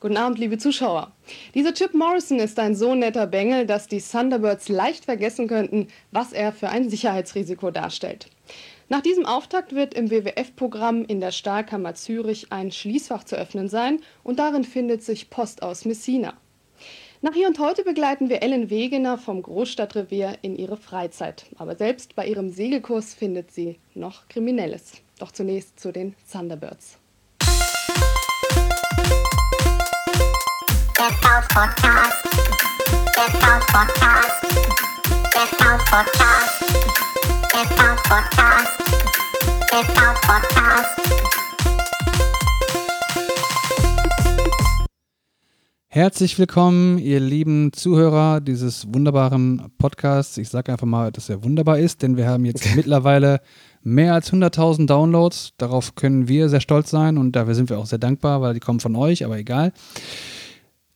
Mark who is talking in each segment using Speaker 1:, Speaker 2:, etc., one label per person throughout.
Speaker 1: Guten Abend, liebe Zuschauer. Dieser Chip Morrison ist ein so netter Bengel, dass die Thunderbirds leicht vergessen könnten, was er für ein Sicherheitsrisiko darstellt. Nach diesem Auftakt wird im WWF-Programm in der Stahlkammer Zürich ein Schließfach zu öffnen sein und darin findet sich Post aus Messina. Nach hier und heute begleiten wir Ellen Wegener vom Großstadtrevier in ihre Freizeit. Aber selbst bei ihrem Segelkurs findet sie noch Kriminelles. Doch zunächst zu den Thunderbirds. Der V-Podcast. Der V-Podcast. Der V-Podcast. Der V-Podcast. Der V-Podcast. Herzlich willkommen, ihr lieben Zuhörer dieses wunderbaren Podcasts. Ich sage einfach mal, dass er wunderbar ist, denn wir haben jetzt mittlerweile mehr als 100.000 Downloads. Darauf können wir sehr stolz sein und dafür sind wir auch sehr dankbar, weil die kommen von euch, aber egal.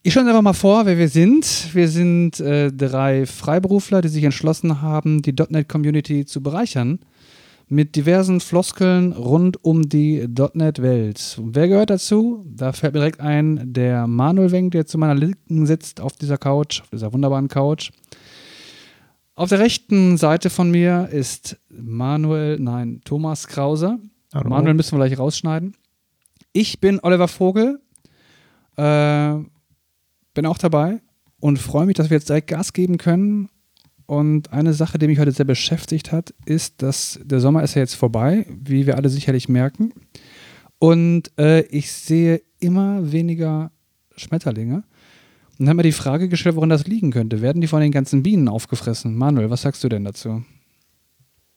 Speaker 1: Ich stelle einfach mal vor, wer wir sind. Wir sind äh, drei Freiberufler, die sich entschlossen haben, die .NET-Community zu bereichern mit diversen Floskeln rund um die .NET-Welt. Wer gehört dazu? Da fällt mir direkt ein, der Manuel Wenk, der zu meiner Linken sitzt auf dieser Couch, auf dieser wunderbaren Couch. Auf der rechten Seite von mir ist Manuel, nein, Thomas Krause. Hallo. Manuel müssen wir gleich rausschneiden. Ich bin Oliver Vogel. Äh, bin auch dabei und freue mich, dass wir jetzt direkt Gas geben können. Und eine Sache, die mich heute sehr beschäftigt hat, ist, dass der Sommer ist ja jetzt vorbei, wie wir alle sicherlich merken. Und äh, ich sehe immer weniger Schmetterlinge. Und dann haben wir die Frage gestellt, woran das liegen könnte. Werden die von den ganzen Bienen aufgefressen? Manuel, was sagst du denn dazu?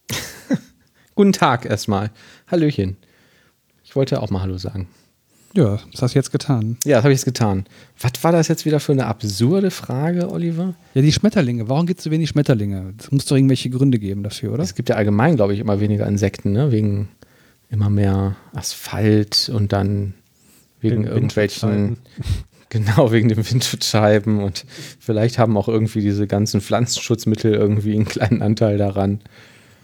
Speaker 2: Guten Tag erstmal. Hallöchen. Ich wollte auch mal Hallo sagen.
Speaker 1: Ja, das hast du jetzt getan.
Speaker 2: Ja, das habe ich jetzt getan. Was war das jetzt wieder für eine absurde Frage, Oliver?
Speaker 1: Ja, die Schmetterlinge. Warum gibt es so wenig Schmetterlinge? Es muss doch irgendwelche Gründe geben dafür, oder?
Speaker 2: Es gibt ja allgemein, glaube ich, immer weniger Insekten, ne? Wegen immer mehr Asphalt und dann wegen den irgendwelchen. Genau, wegen den Windschutzscheiben und vielleicht haben auch irgendwie diese ganzen Pflanzenschutzmittel irgendwie einen kleinen Anteil daran.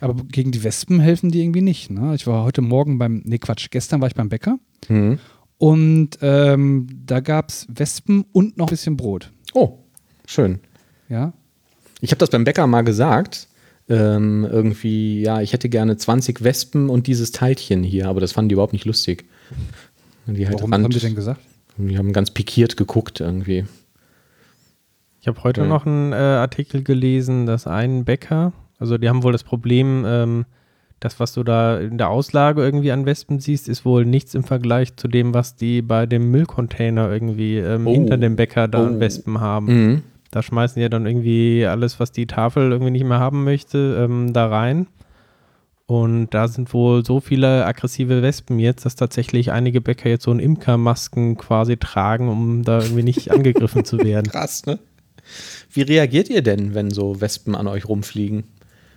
Speaker 1: Aber gegen die Wespen helfen die irgendwie nicht. Ne? Ich war heute Morgen beim, nee Quatsch, gestern war ich beim Bäcker mhm. Und ähm, da gab es Wespen und noch ein bisschen Brot.
Speaker 2: Oh, schön.
Speaker 1: Ja.
Speaker 2: Ich habe das beim Bäcker mal gesagt. Ähm, irgendwie, ja, ich hätte gerne 20 Wespen und dieses Teilchen hier, aber das fanden die überhaupt nicht lustig.
Speaker 1: Die halt Warum rand, haben die denn gesagt?
Speaker 2: Die haben ganz pikiert geguckt irgendwie.
Speaker 3: Ich habe heute ja. noch einen äh, Artikel gelesen, dass ein Bäcker, also die haben wohl das Problem, ähm, das, was du da in der Auslage irgendwie an Wespen siehst, ist wohl nichts im Vergleich zu dem, was die bei dem Müllcontainer irgendwie ähm, oh. hinter dem Bäcker da an oh. Wespen haben. Mhm. Da schmeißen die ja dann irgendwie alles, was die Tafel irgendwie nicht mehr haben möchte, ähm, da rein. Und da sind wohl so viele aggressive Wespen jetzt, dass tatsächlich einige Bäcker jetzt so ein Imkermasken quasi tragen, um da irgendwie nicht angegriffen zu werden.
Speaker 2: Krass, ne? Wie reagiert ihr denn, wenn so Wespen an euch rumfliegen?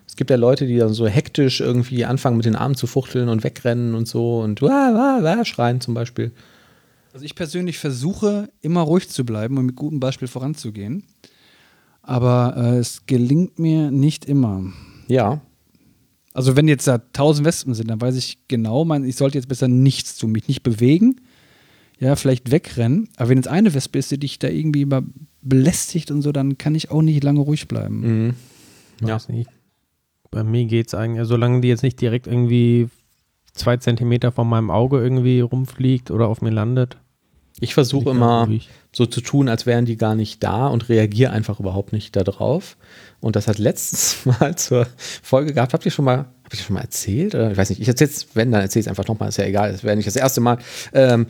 Speaker 2: Es gibt ja Leute, die dann so hektisch irgendwie anfangen, mit den Armen zu fuchteln und wegrennen und so und wah, wah, wah, schreien zum Beispiel.
Speaker 1: Also ich persönlich versuche immer ruhig zu bleiben und mit gutem Beispiel voranzugehen. Aber äh, es gelingt mir nicht immer.
Speaker 2: Ja.
Speaker 1: Also wenn jetzt da tausend Wespen sind, dann weiß ich genau, mein, ich sollte jetzt besser nichts tun, mich nicht bewegen, ja, vielleicht wegrennen. Aber wenn jetzt eine Wespe ist, die dich da irgendwie immer belästigt und so, dann kann ich auch nicht lange ruhig bleiben.
Speaker 3: Mhm. Ja. Nicht. Bei mir geht es eigentlich, solange die jetzt nicht direkt irgendwie zwei Zentimeter von meinem Auge irgendwie rumfliegt oder auf mir landet.
Speaker 2: Ich versuche immer so zu tun, als wären die gar nicht da und reagiere einfach überhaupt nicht darauf. Und das hat letztens mal zur Folge gehabt. Habt ihr schon mal, hab ich schon mal erzählt? Ich weiß nicht. Ich erzähle es, wenn, dann erzähle ich es einfach nochmal. Ist ja egal. Das wäre nicht das erste Mal. Ähm,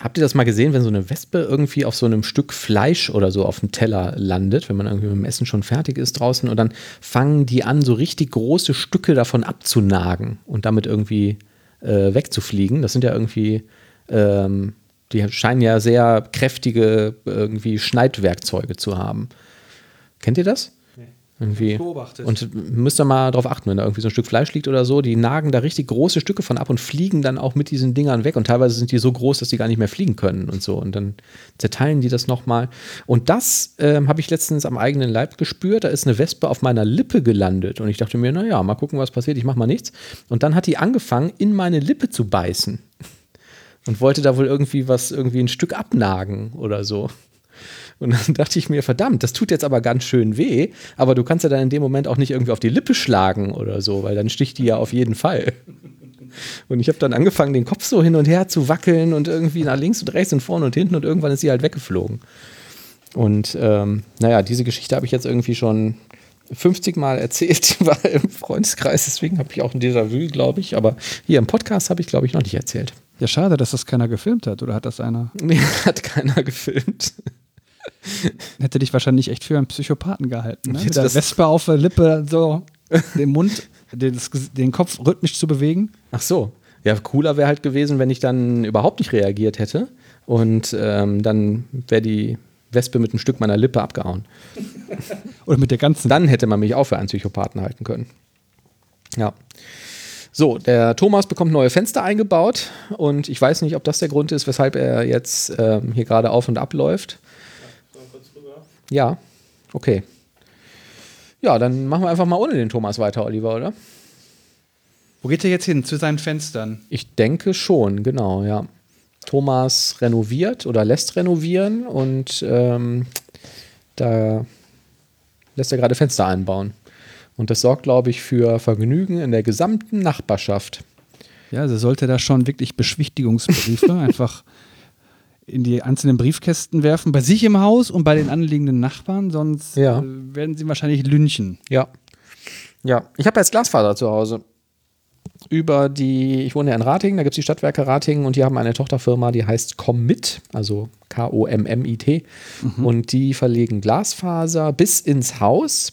Speaker 2: Habt ihr das mal gesehen, wenn so eine Wespe irgendwie auf so einem Stück Fleisch oder so auf dem Teller landet, wenn man irgendwie mit dem Essen schon fertig ist draußen und dann fangen die an, so richtig große Stücke davon abzunagen und damit irgendwie äh, wegzufliegen? Das sind ja irgendwie, ähm, die scheinen ja sehr kräftige irgendwie Schneidwerkzeuge zu haben. Kennt ihr das? Irgendwie. Beobachtet. Und müsst ihr mal darauf achten, wenn da irgendwie so ein Stück Fleisch liegt oder so, die nagen da richtig große Stücke von ab und fliegen dann auch mit diesen Dingern weg. Und teilweise sind die so groß, dass die gar nicht mehr fliegen können und so. Und dann zerteilen die das nochmal. Und das ähm, habe ich letztens am eigenen Leib gespürt. Da ist eine Wespe auf meiner Lippe gelandet. Und ich dachte mir, naja, mal gucken, was passiert. Ich mache mal nichts. Und dann hat die angefangen, in meine Lippe zu beißen. und wollte da wohl irgendwie was, irgendwie ein Stück abnagen oder so. Und dann dachte ich mir, verdammt, das tut jetzt aber ganz schön weh, aber du kannst ja dann in dem Moment auch nicht irgendwie auf die Lippe schlagen oder so, weil dann sticht die ja auf jeden Fall. Und ich habe dann angefangen, den Kopf so hin und her zu wackeln und irgendwie nach links und rechts und vorne und hinten und irgendwann ist sie halt weggeflogen. Und ähm, naja, diese Geschichte habe ich jetzt irgendwie schon 50 Mal erzählt, die war im Freundeskreis, deswegen habe ich auch ein Déjà-vu, glaube ich. Aber hier im Podcast habe ich, glaube ich, noch nicht erzählt.
Speaker 1: Ja, schade, dass das keiner gefilmt hat. Oder hat das einer?
Speaker 2: Nee, hat keiner gefilmt.
Speaker 1: Hätte dich wahrscheinlich echt für einen Psychopathen gehalten. Ne? Mit der Wespe auf der Lippe, so den Mund, den, den Kopf rhythmisch zu bewegen.
Speaker 2: Ach so. Ja, cooler wäre halt gewesen, wenn ich dann überhaupt nicht reagiert hätte. Und ähm, dann wäre die Wespe mit einem Stück meiner Lippe abgehauen.
Speaker 1: Oder mit der ganzen.
Speaker 2: Dann hätte man mich auch für einen Psychopathen halten können. Ja. So, der Thomas bekommt neue Fenster eingebaut und ich weiß nicht, ob das der Grund ist, weshalb er jetzt ähm, hier gerade auf und ab läuft. Ja, okay. Ja, dann machen wir einfach mal ohne den Thomas weiter, Oliver, oder?
Speaker 1: Wo geht er jetzt hin? Zu seinen Fenstern?
Speaker 2: Ich denke schon, genau, ja. Thomas renoviert oder lässt renovieren und ähm, da lässt er gerade Fenster einbauen. Und das sorgt, glaube ich, für Vergnügen in der gesamten Nachbarschaft.
Speaker 1: Ja, also sollte da schon wirklich Beschwichtigungsbriefe einfach in die einzelnen Briefkästen werfen, bei sich im Haus und bei den anliegenden Nachbarn, sonst ja. äh, werden sie wahrscheinlich lynchen.
Speaker 2: Ja. Ja, ich habe jetzt Glasfaser zu Hause über die, ich wohne ja in Ratingen, da gibt es die Stadtwerke Ratingen und die haben eine Tochterfirma, die heißt Commit, also K-O-M-M-I-T. Mhm. Und die verlegen Glasfaser bis ins Haus.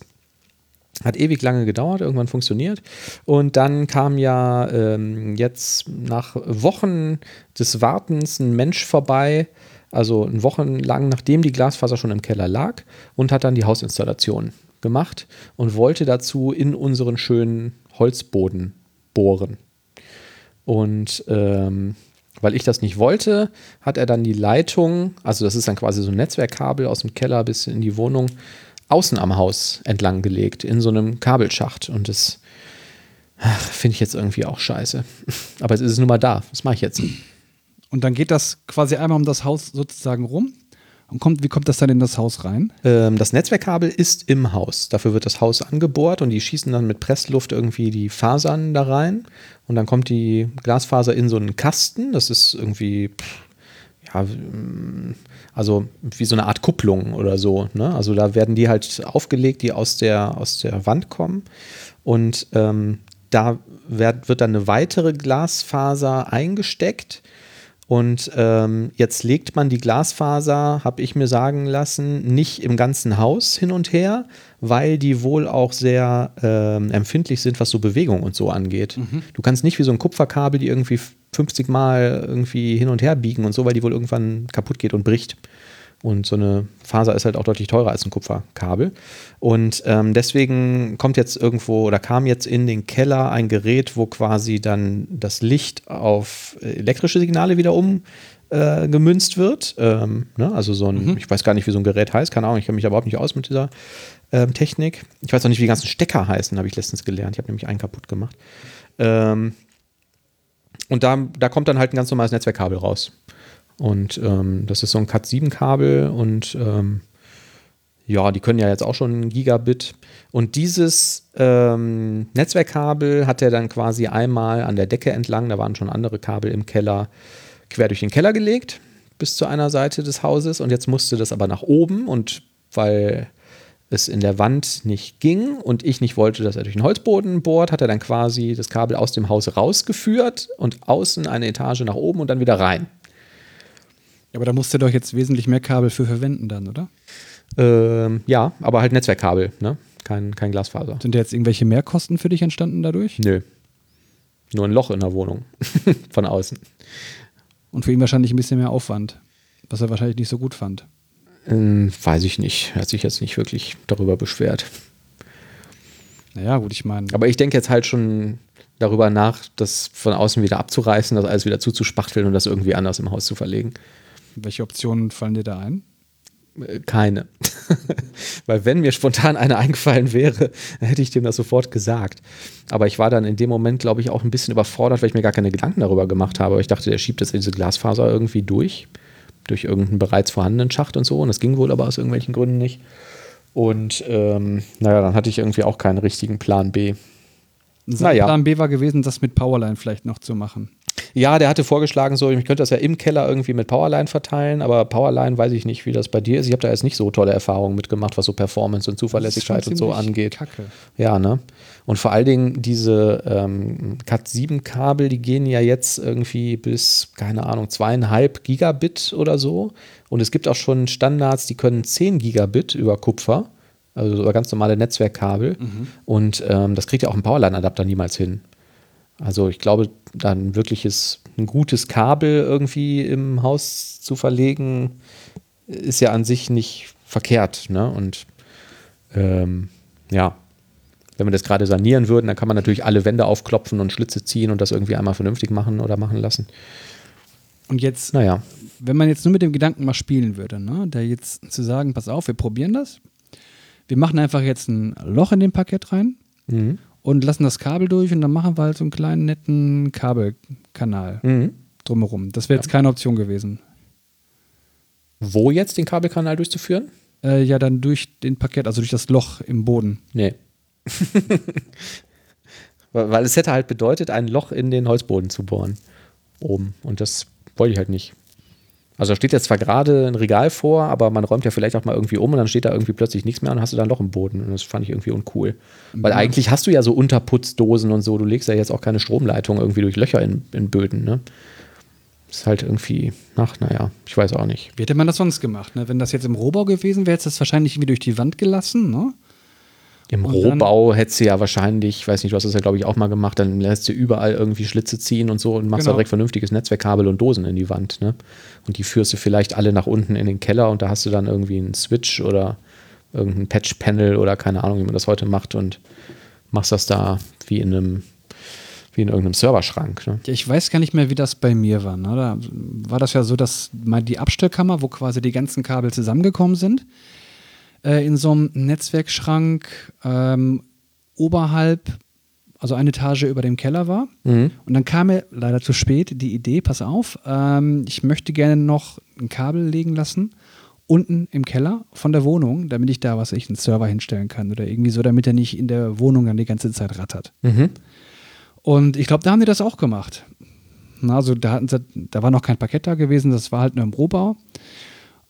Speaker 2: Hat ewig lange gedauert, irgendwann funktioniert. Und dann kam ja ähm, jetzt nach Wochen des Wartens ein Mensch vorbei, also ein Wochen lang, nachdem die Glasfaser schon im Keller lag, und hat dann die Hausinstallation gemacht und wollte dazu in unseren schönen Holzboden bohren. Und ähm, weil ich das nicht wollte, hat er dann die Leitung, also das ist dann quasi so ein Netzwerkkabel aus dem Keller bis in die Wohnung, außen am Haus entlang gelegt, in so einem Kabelschacht. Und das finde ich jetzt irgendwie auch scheiße. Aber jetzt ist es nun mal da. Was mache ich jetzt?
Speaker 1: Und dann geht das quasi einmal um das Haus sozusagen rum und kommt, wie kommt das dann in das Haus rein?
Speaker 2: Ähm, das Netzwerkkabel ist im Haus. Dafür wird das Haus angebohrt und die schießen dann mit Pressluft irgendwie die Fasern da rein. Und dann kommt die Glasfaser in so einen Kasten. Das ist irgendwie, ja, also wie so eine Art Kupplung oder so. Ne? Also da werden die halt aufgelegt, die aus der, aus der Wand kommen. Und ähm, da wird, wird dann eine weitere Glasfaser eingesteckt und ähm, jetzt legt man die Glasfaser, habe ich mir sagen lassen, nicht im ganzen Haus hin und her, weil die wohl auch sehr ähm, empfindlich sind, was so Bewegung und so angeht. Mhm. Du kannst nicht wie so ein Kupferkabel die irgendwie 50 Mal irgendwie hin und her biegen und so, weil die wohl irgendwann kaputt geht und bricht. Und so eine Faser ist halt auch deutlich teurer als ein Kupferkabel. Und ähm, deswegen kommt jetzt irgendwo oder kam jetzt in den Keller ein Gerät, wo quasi dann das Licht auf elektrische Signale wieder umgemünzt äh, wird. Ähm, ne? Also so ein, mhm. ich weiß gar nicht, wie so ein Gerät heißt, keine Ahnung, ich kenne mich aber überhaupt nicht aus mit dieser ähm, Technik. Ich weiß auch nicht, wie die ganzen Stecker heißen, habe ich letztens gelernt. Ich habe nämlich einen kaputt gemacht. Ähm, und da, da kommt dann halt ein ganz normales Netzwerkkabel raus. Und ähm, das ist so ein Cat7-Kabel und ähm, ja, die können ja jetzt auch schon Gigabit. Und dieses ähm, Netzwerkkabel hat er dann quasi einmal an der Decke entlang, da waren schon andere Kabel im Keller, quer durch den Keller gelegt, bis zu einer Seite des Hauses. Und jetzt musste das aber nach oben und weil es in der Wand nicht ging und ich nicht wollte, dass er durch den Holzboden bohrt, hat er dann quasi das Kabel aus dem Haus rausgeführt und außen eine Etage nach oben und dann wieder rein.
Speaker 1: Aber da musst du doch jetzt wesentlich mehr Kabel für verwenden dann, oder?
Speaker 2: Ähm, ja, aber halt Netzwerkkabel, ne? Kein, kein Glasfaser.
Speaker 1: Sind da jetzt irgendwelche Mehrkosten für dich entstanden dadurch?
Speaker 2: Nö. Nur ein Loch in der Wohnung. Von außen.
Speaker 1: Und für ihn wahrscheinlich ein bisschen mehr Aufwand, was er wahrscheinlich nicht so gut fand.
Speaker 2: Ähm, weiß ich nicht. Er hat sich jetzt nicht wirklich darüber beschwert.
Speaker 1: Naja, gut, ich meine.
Speaker 2: Aber ich denke jetzt halt schon darüber nach, das von außen wieder abzureißen, das alles wieder zuzuspachteln und das irgendwie anders im Haus zu verlegen.
Speaker 1: Welche Optionen fallen dir da ein?
Speaker 2: Keine. Weil wenn mir spontan eine eingefallen wäre, hätte ich dem das sofort gesagt. Aber ich war dann in dem Moment, glaube ich, auch ein bisschen überfordert, weil ich mir gar keine Gedanken darüber gemacht habe. Ich dachte, der schiebt jetzt diese Glasfaser irgendwie durch, durch irgendeinen bereits vorhandenen Schacht und so. Und das ging wohl aber aus irgendwelchen Gründen nicht. Und ähm, naja, dann hatte ich irgendwie auch keinen richtigen Plan B.
Speaker 1: Naja. Plan B war gewesen, das mit Powerline vielleicht noch zu machen.
Speaker 2: Ja, der hatte vorgeschlagen, so, ich könnte das ja im Keller irgendwie mit Powerline verteilen, aber Powerline weiß ich nicht, wie das bei dir ist. Ich habe da jetzt nicht so tolle Erfahrungen mitgemacht, was so Performance und Zuverlässigkeit und so angeht. Kacke. Ja, ne? Und vor allen Dingen diese ähm, Cat7-Kabel, die gehen ja jetzt irgendwie bis, keine Ahnung, zweieinhalb Gigabit oder so. Und es gibt auch schon Standards, die können 10 Gigabit über Kupfer also über ganz normale Netzwerkkabel. Mhm. Und ähm, das kriegt ja auch ein Powerline-Adapter niemals hin. Also ich glaube, dann wirkliches, ein gutes Kabel irgendwie im Haus zu verlegen, ist ja an sich nicht verkehrt. Ne? Und ähm, ja, wenn wir das gerade sanieren würden, dann kann man natürlich alle Wände aufklopfen und Schlitze ziehen und das irgendwie einmal vernünftig machen oder machen lassen.
Speaker 1: Und jetzt, naja. wenn man jetzt nur mit dem Gedanken mal spielen würde, ne, da jetzt zu sagen, pass auf, wir probieren das. Wir machen einfach jetzt ein Loch in den Parkett rein mhm und lassen das Kabel durch und dann machen wir halt so einen kleinen netten Kabelkanal mhm. drumherum. Das wäre jetzt ja. keine Option gewesen.
Speaker 2: Wo jetzt den Kabelkanal durchzuführen?
Speaker 1: Äh, ja, dann durch den Parkett, also durch das Loch im Boden.
Speaker 2: Nee. Weil es hätte halt bedeutet, ein Loch in den Holzboden zu bohren. Oben. Und das wollte ich halt nicht. Also da steht jetzt zwar gerade ein Regal vor, aber man räumt ja vielleicht auch mal irgendwie um und dann steht da irgendwie plötzlich nichts mehr und hast du dann noch im Boden. Und das fand ich irgendwie uncool. Weil mhm. eigentlich hast du ja so Unterputzdosen und so, du legst ja jetzt auch keine Stromleitung irgendwie durch Löcher in, in Böden, ne? Ist halt irgendwie, ach, naja, ich weiß auch nicht.
Speaker 1: Wie hätte man das sonst gemacht? Ne? Wenn das jetzt im Rohbau gewesen wäre, hätte es das wahrscheinlich irgendwie durch die Wand gelassen, ne?
Speaker 2: Im und Rohbau hättest du ja wahrscheinlich, ich weiß nicht, du hast das ja, glaube ich, auch mal gemacht, dann lässt du überall irgendwie Schlitze ziehen und so und machst genau. da direkt vernünftiges Netzwerkkabel und Dosen in die Wand. Ne? Und die führst du vielleicht alle nach unten in den Keller und da hast du dann irgendwie einen Switch oder irgendein Patch-Panel oder keine Ahnung, wie man das heute macht und machst das da wie in einem wie in irgendeinem Serverschrank. Ne?
Speaker 1: Ja, ich weiß gar nicht mehr, wie das bei mir war. Ne? Da war das ja so, dass mal die Abstellkammer, wo quasi die ganzen Kabel zusammengekommen sind, äh, in so einem Netzwerkschrank ähm, oberhalb, also eine Etage über dem Keller war. Mhm. Und dann kam mir leider zu spät die Idee, pass auf, ähm, ich möchte gerne noch ein Kabel legen lassen unten im Keller von der Wohnung, damit ich da was ich einen Server hinstellen kann oder irgendwie so, damit er nicht in der Wohnung dann die ganze Zeit rattert. Mhm. Und ich glaube, da haben die das auch gemacht. Also da, hatten sie, da war noch kein Parkett da gewesen, das war halt nur im Rohbau.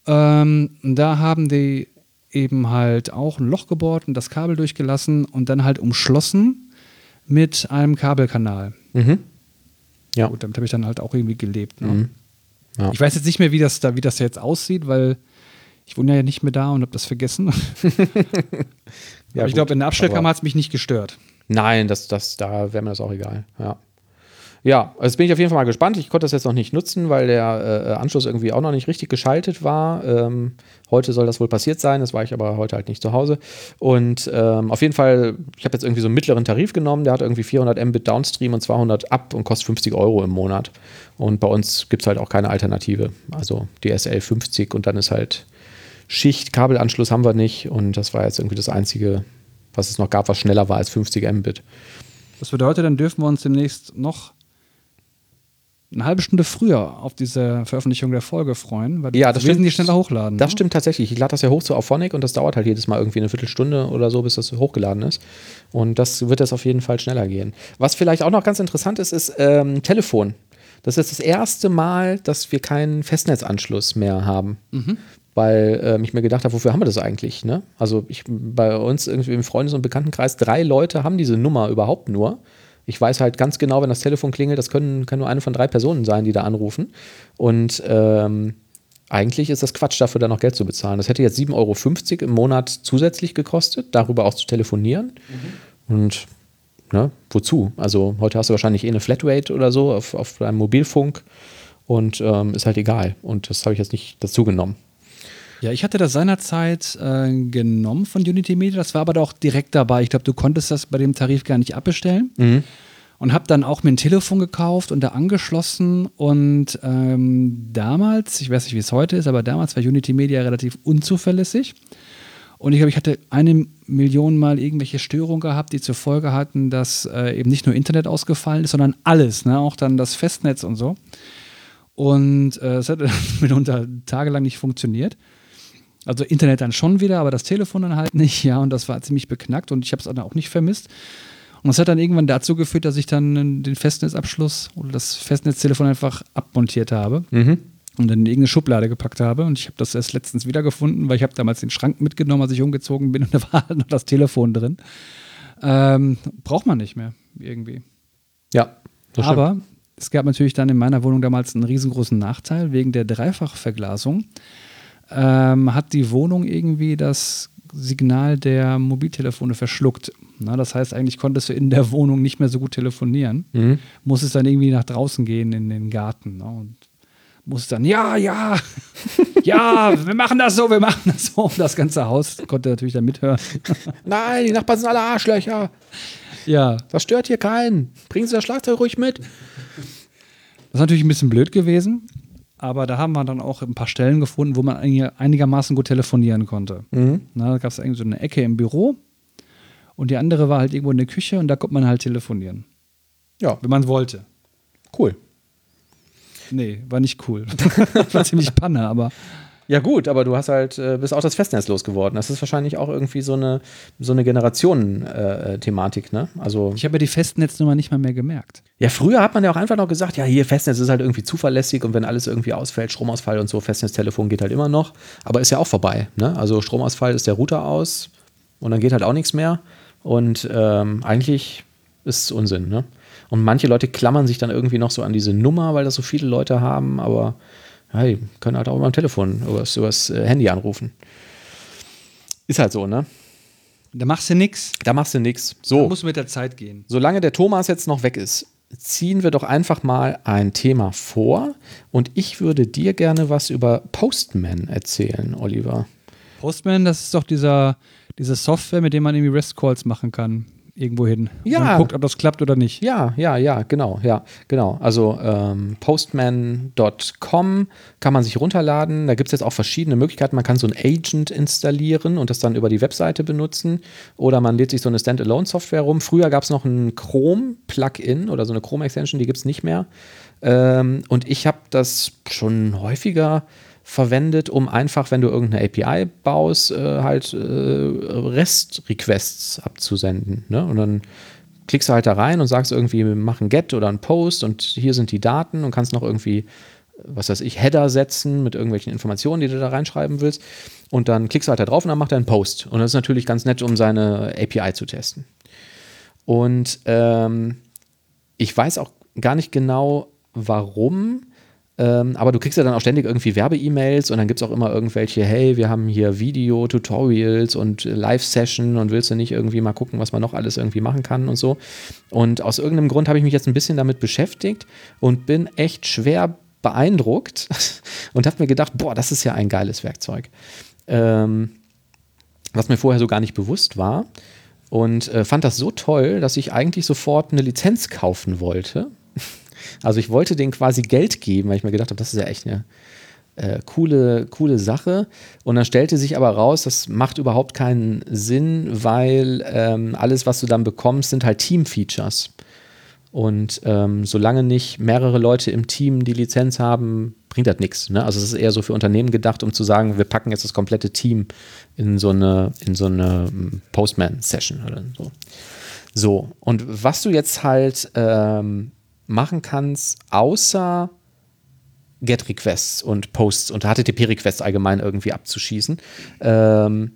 Speaker 1: Ähm, da haben die eben halt auch ein Loch gebohrt und das Kabel durchgelassen und dann halt umschlossen mit einem Kabelkanal. Mhm. Ja. Gut, damit habe ich dann halt auch irgendwie gelebt. Ne? Mhm. Ja. Ich weiß jetzt nicht mehr, wie das da, wie das jetzt aussieht, weil ich wohne ja nicht mehr da und habe das vergessen. ja, ich glaube, in der Abstellkammer hat es mich nicht gestört.
Speaker 2: Nein, das, das, da wäre mir das auch egal. Ja. Ja, also bin ich auf jeden Fall mal gespannt. Ich konnte das jetzt noch nicht nutzen, weil der äh, Anschluss irgendwie auch noch nicht richtig geschaltet war. Ähm, heute soll das wohl passiert sein, das war ich aber heute halt nicht zu Hause. Und ähm, auf jeden Fall, ich habe jetzt irgendwie so einen mittleren Tarif genommen, der hat irgendwie 400 Mbit Downstream und 200 Up und kostet 50 Euro im Monat. Und bei uns gibt es halt auch keine Alternative. Also DSL 50 und dann ist halt Schicht, Kabelanschluss haben wir nicht. Und das war jetzt irgendwie das Einzige, was es noch gab, was schneller war als 50 Mbit.
Speaker 1: Das bedeutet, dann dürfen wir uns demnächst noch eine halbe Stunde früher auf diese Veröffentlichung der Folge freuen, weil
Speaker 2: ja, das
Speaker 1: wir die schneller hochladen.
Speaker 2: Das ne? stimmt tatsächlich. Ich lade das ja hoch zu Auphonic und das dauert halt jedes Mal irgendwie eine Viertelstunde oder so, bis das hochgeladen ist. Und das wird das auf jeden Fall schneller gehen. Was vielleicht auch noch ganz interessant ist, ist ähm, Telefon. Das ist das erste Mal, dass wir keinen Festnetzanschluss mehr haben. Mhm. Weil ähm, ich mir gedacht habe, wofür haben wir das eigentlich? Ne? Also ich, bei uns irgendwie im Freundes- und Bekanntenkreis, drei Leute haben diese Nummer überhaupt nur. Ich weiß halt ganz genau, wenn das Telefon klingelt, das können, kann nur eine von drei Personen sein, die da anrufen. Und ähm, eigentlich ist das Quatsch, dafür dann noch Geld zu bezahlen. Das hätte jetzt 7,50 Euro im Monat zusätzlich gekostet, darüber auch zu telefonieren. Mhm. Und ne, wozu? Also heute hast du wahrscheinlich eh eine Flatrate oder so auf, auf deinem Mobilfunk und ähm, ist halt egal. Und das habe ich jetzt nicht dazu genommen.
Speaker 1: Ja, ich hatte das seinerzeit äh, genommen von Unity Media, das war aber auch direkt dabei. Ich glaube, du konntest das bei dem Tarif gar nicht abbestellen. Mhm. und habe dann auch mir ein Telefon gekauft und da angeschlossen. Und ähm, damals, ich weiß nicht, wie es heute ist, aber damals war Unity Media relativ unzuverlässig. Und ich glaube, ich hatte eine Million Mal irgendwelche Störungen gehabt, die zur Folge hatten, dass äh, eben nicht nur Internet ausgefallen ist, sondern alles, ne? auch dann das Festnetz und so. Und äh, es hat mitunter tagelang nicht funktioniert. Also Internet dann schon wieder, aber das Telefon dann halt nicht, ja, und das war ziemlich beknackt und ich habe es dann auch nicht vermisst. Und das hat dann irgendwann dazu geführt, dass ich dann den Festnetzabschluss oder das Festnetztelefon einfach abmontiert habe mhm. und dann in irgendeine Schublade gepackt habe. Und ich habe das erst letztens wiedergefunden, weil ich habe damals den Schrank mitgenommen, als ich umgezogen bin und da war halt noch das Telefon drin. Ähm, braucht man nicht mehr irgendwie.
Speaker 2: Ja.
Speaker 1: Aber es gab natürlich dann in meiner Wohnung damals einen riesengroßen Nachteil wegen der Dreifachverglasung. Ähm, hat die Wohnung irgendwie das Signal der Mobiltelefone verschluckt. Na, das heißt, eigentlich konntest du in der Wohnung nicht mehr so gut telefonieren. Mhm. Musstest dann irgendwie nach draußen gehen in den Garten. Ne? Und musst dann, ja, ja, ja, wir machen das so, wir machen das so. Und das ganze Haus konnte natürlich dann mithören.
Speaker 2: Nein, die Nachbarn sind alle Arschlöcher. Ja. Das stört hier keinen. Bringen Sie das Schlagzeug ruhig mit.
Speaker 1: Das ist natürlich ein bisschen blöd gewesen, aber da haben wir dann auch ein paar Stellen gefunden, wo man einigermaßen gut telefonieren konnte. Mhm. Na, da gab es irgendwie so eine Ecke im Büro und die andere war halt irgendwo in der Küche und da konnte man halt telefonieren. Ja. Wenn man wollte.
Speaker 2: Cool.
Speaker 1: Nee, war nicht cool. war ziemlich Panne, aber
Speaker 2: ja, gut, aber du hast halt, äh, bist auch das Festnetz losgeworden. Das ist wahrscheinlich auch irgendwie so eine, so eine Generationen-Thematik, äh, ne? Also.
Speaker 1: Ich habe ja die Festnetznummer nicht mal mehr gemerkt.
Speaker 2: Ja, früher hat man ja auch einfach noch gesagt, ja, hier Festnetz ist halt irgendwie zuverlässig und wenn alles irgendwie ausfällt, Stromausfall und so, Festnetztelefon geht halt immer noch. Aber ist ja auch vorbei, ne? Also Stromausfall ist der Router aus und dann geht halt auch nichts mehr. Und ähm, eigentlich ist es Unsinn, ne? Und manche Leute klammern sich dann irgendwie noch so an diese Nummer, weil das so viele Leute haben, aber hey, können halt auch über Telefon, über das äh, Handy anrufen. Ist halt so, ne?
Speaker 1: Da machst du nix.
Speaker 2: Da machst du nix. So. Da
Speaker 1: muss mit der Zeit gehen.
Speaker 2: Solange der Thomas jetzt noch weg ist, ziehen wir doch einfach mal ein Thema vor. Und ich würde dir gerne was über Postman erzählen, Oliver.
Speaker 1: Postman, das ist doch dieser, diese Software, mit dem man irgendwie REST-Calls machen kann irgendwo hin.
Speaker 2: Ja. Man
Speaker 1: guckt, ob das klappt oder nicht.
Speaker 2: Ja, ja, ja, genau, ja, genau. Also ähm, postman.com kann man sich runterladen. Da gibt es jetzt auch verschiedene Möglichkeiten. Man kann so ein Agent installieren und das dann über die Webseite benutzen. Oder man lädt sich so eine Standalone-Software rum. Früher gab es noch ein Chrome-Plugin oder so eine Chrome-Extension, die gibt es nicht mehr. Ähm, und ich habe das schon häufiger verwendet, um einfach, wenn du irgendeine API baust, äh, halt äh, REST-Requests abzusenden. Ne? Und dann klickst du halt da rein und sagst irgendwie, mach ein Get oder ein Post und hier sind die Daten und kannst noch irgendwie, was weiß ich, Header setzen mit irgendwelchen Informationen, die du da reinschreiben willst. Und dann klickst du halt da drauf und dann macht er einen Post. Und das ist natürlich ganz nett, um seine API zu testen. Und ähm, ich weiß auch gar nicht genau, warum ähm, aber du kriegst ja dann auch ständig irgendwie Werbe-E-Mails und dann gibt es auch immer irgendwelche, hey, wir haben hier Video-Tutorials und Live-Session und willst du nicht irgendwie mal gucken, was man noch alles irgendwie machen kann und so. Und aus irgendeinem Grund habe ich mich jetzt ein bisschen damit beschäftigt und bin echt schwer beeindruckt und habe mir gedacht, boah, das ist ja ein geiles Werkzeug. Ähm, was mir vorher so gar nicht bewusst war. Und äh, fand das so toll, dass ich eigentlich sofort eine Lizenz kaufen wollte also ich wollte denen quasi Geld geben, weil ich mir gedacht habe, das ist ja echt eine äh, coole, coole Sache. Und dann stellte sich aber raus, das macht überhaupt keinen Sinn, weil ähm, alles, was du dann bekommst, sind halt Team-Features. Und ähm, solange nicht mehrere Leute im Team die Lizenz haben, bringt das nichts. Ne? Also es ist eher so für Unternehmen gedacht, um zu sagen, wir packen jetzt das komplette Team in so eine, in so eine hm, Postman-Session oder so. So, und was du jetzt halt ähm, machen kannst, außer Get-Requests und Posts und HTTP-Requests allgemein irgendwie abzuschießen. Ähm,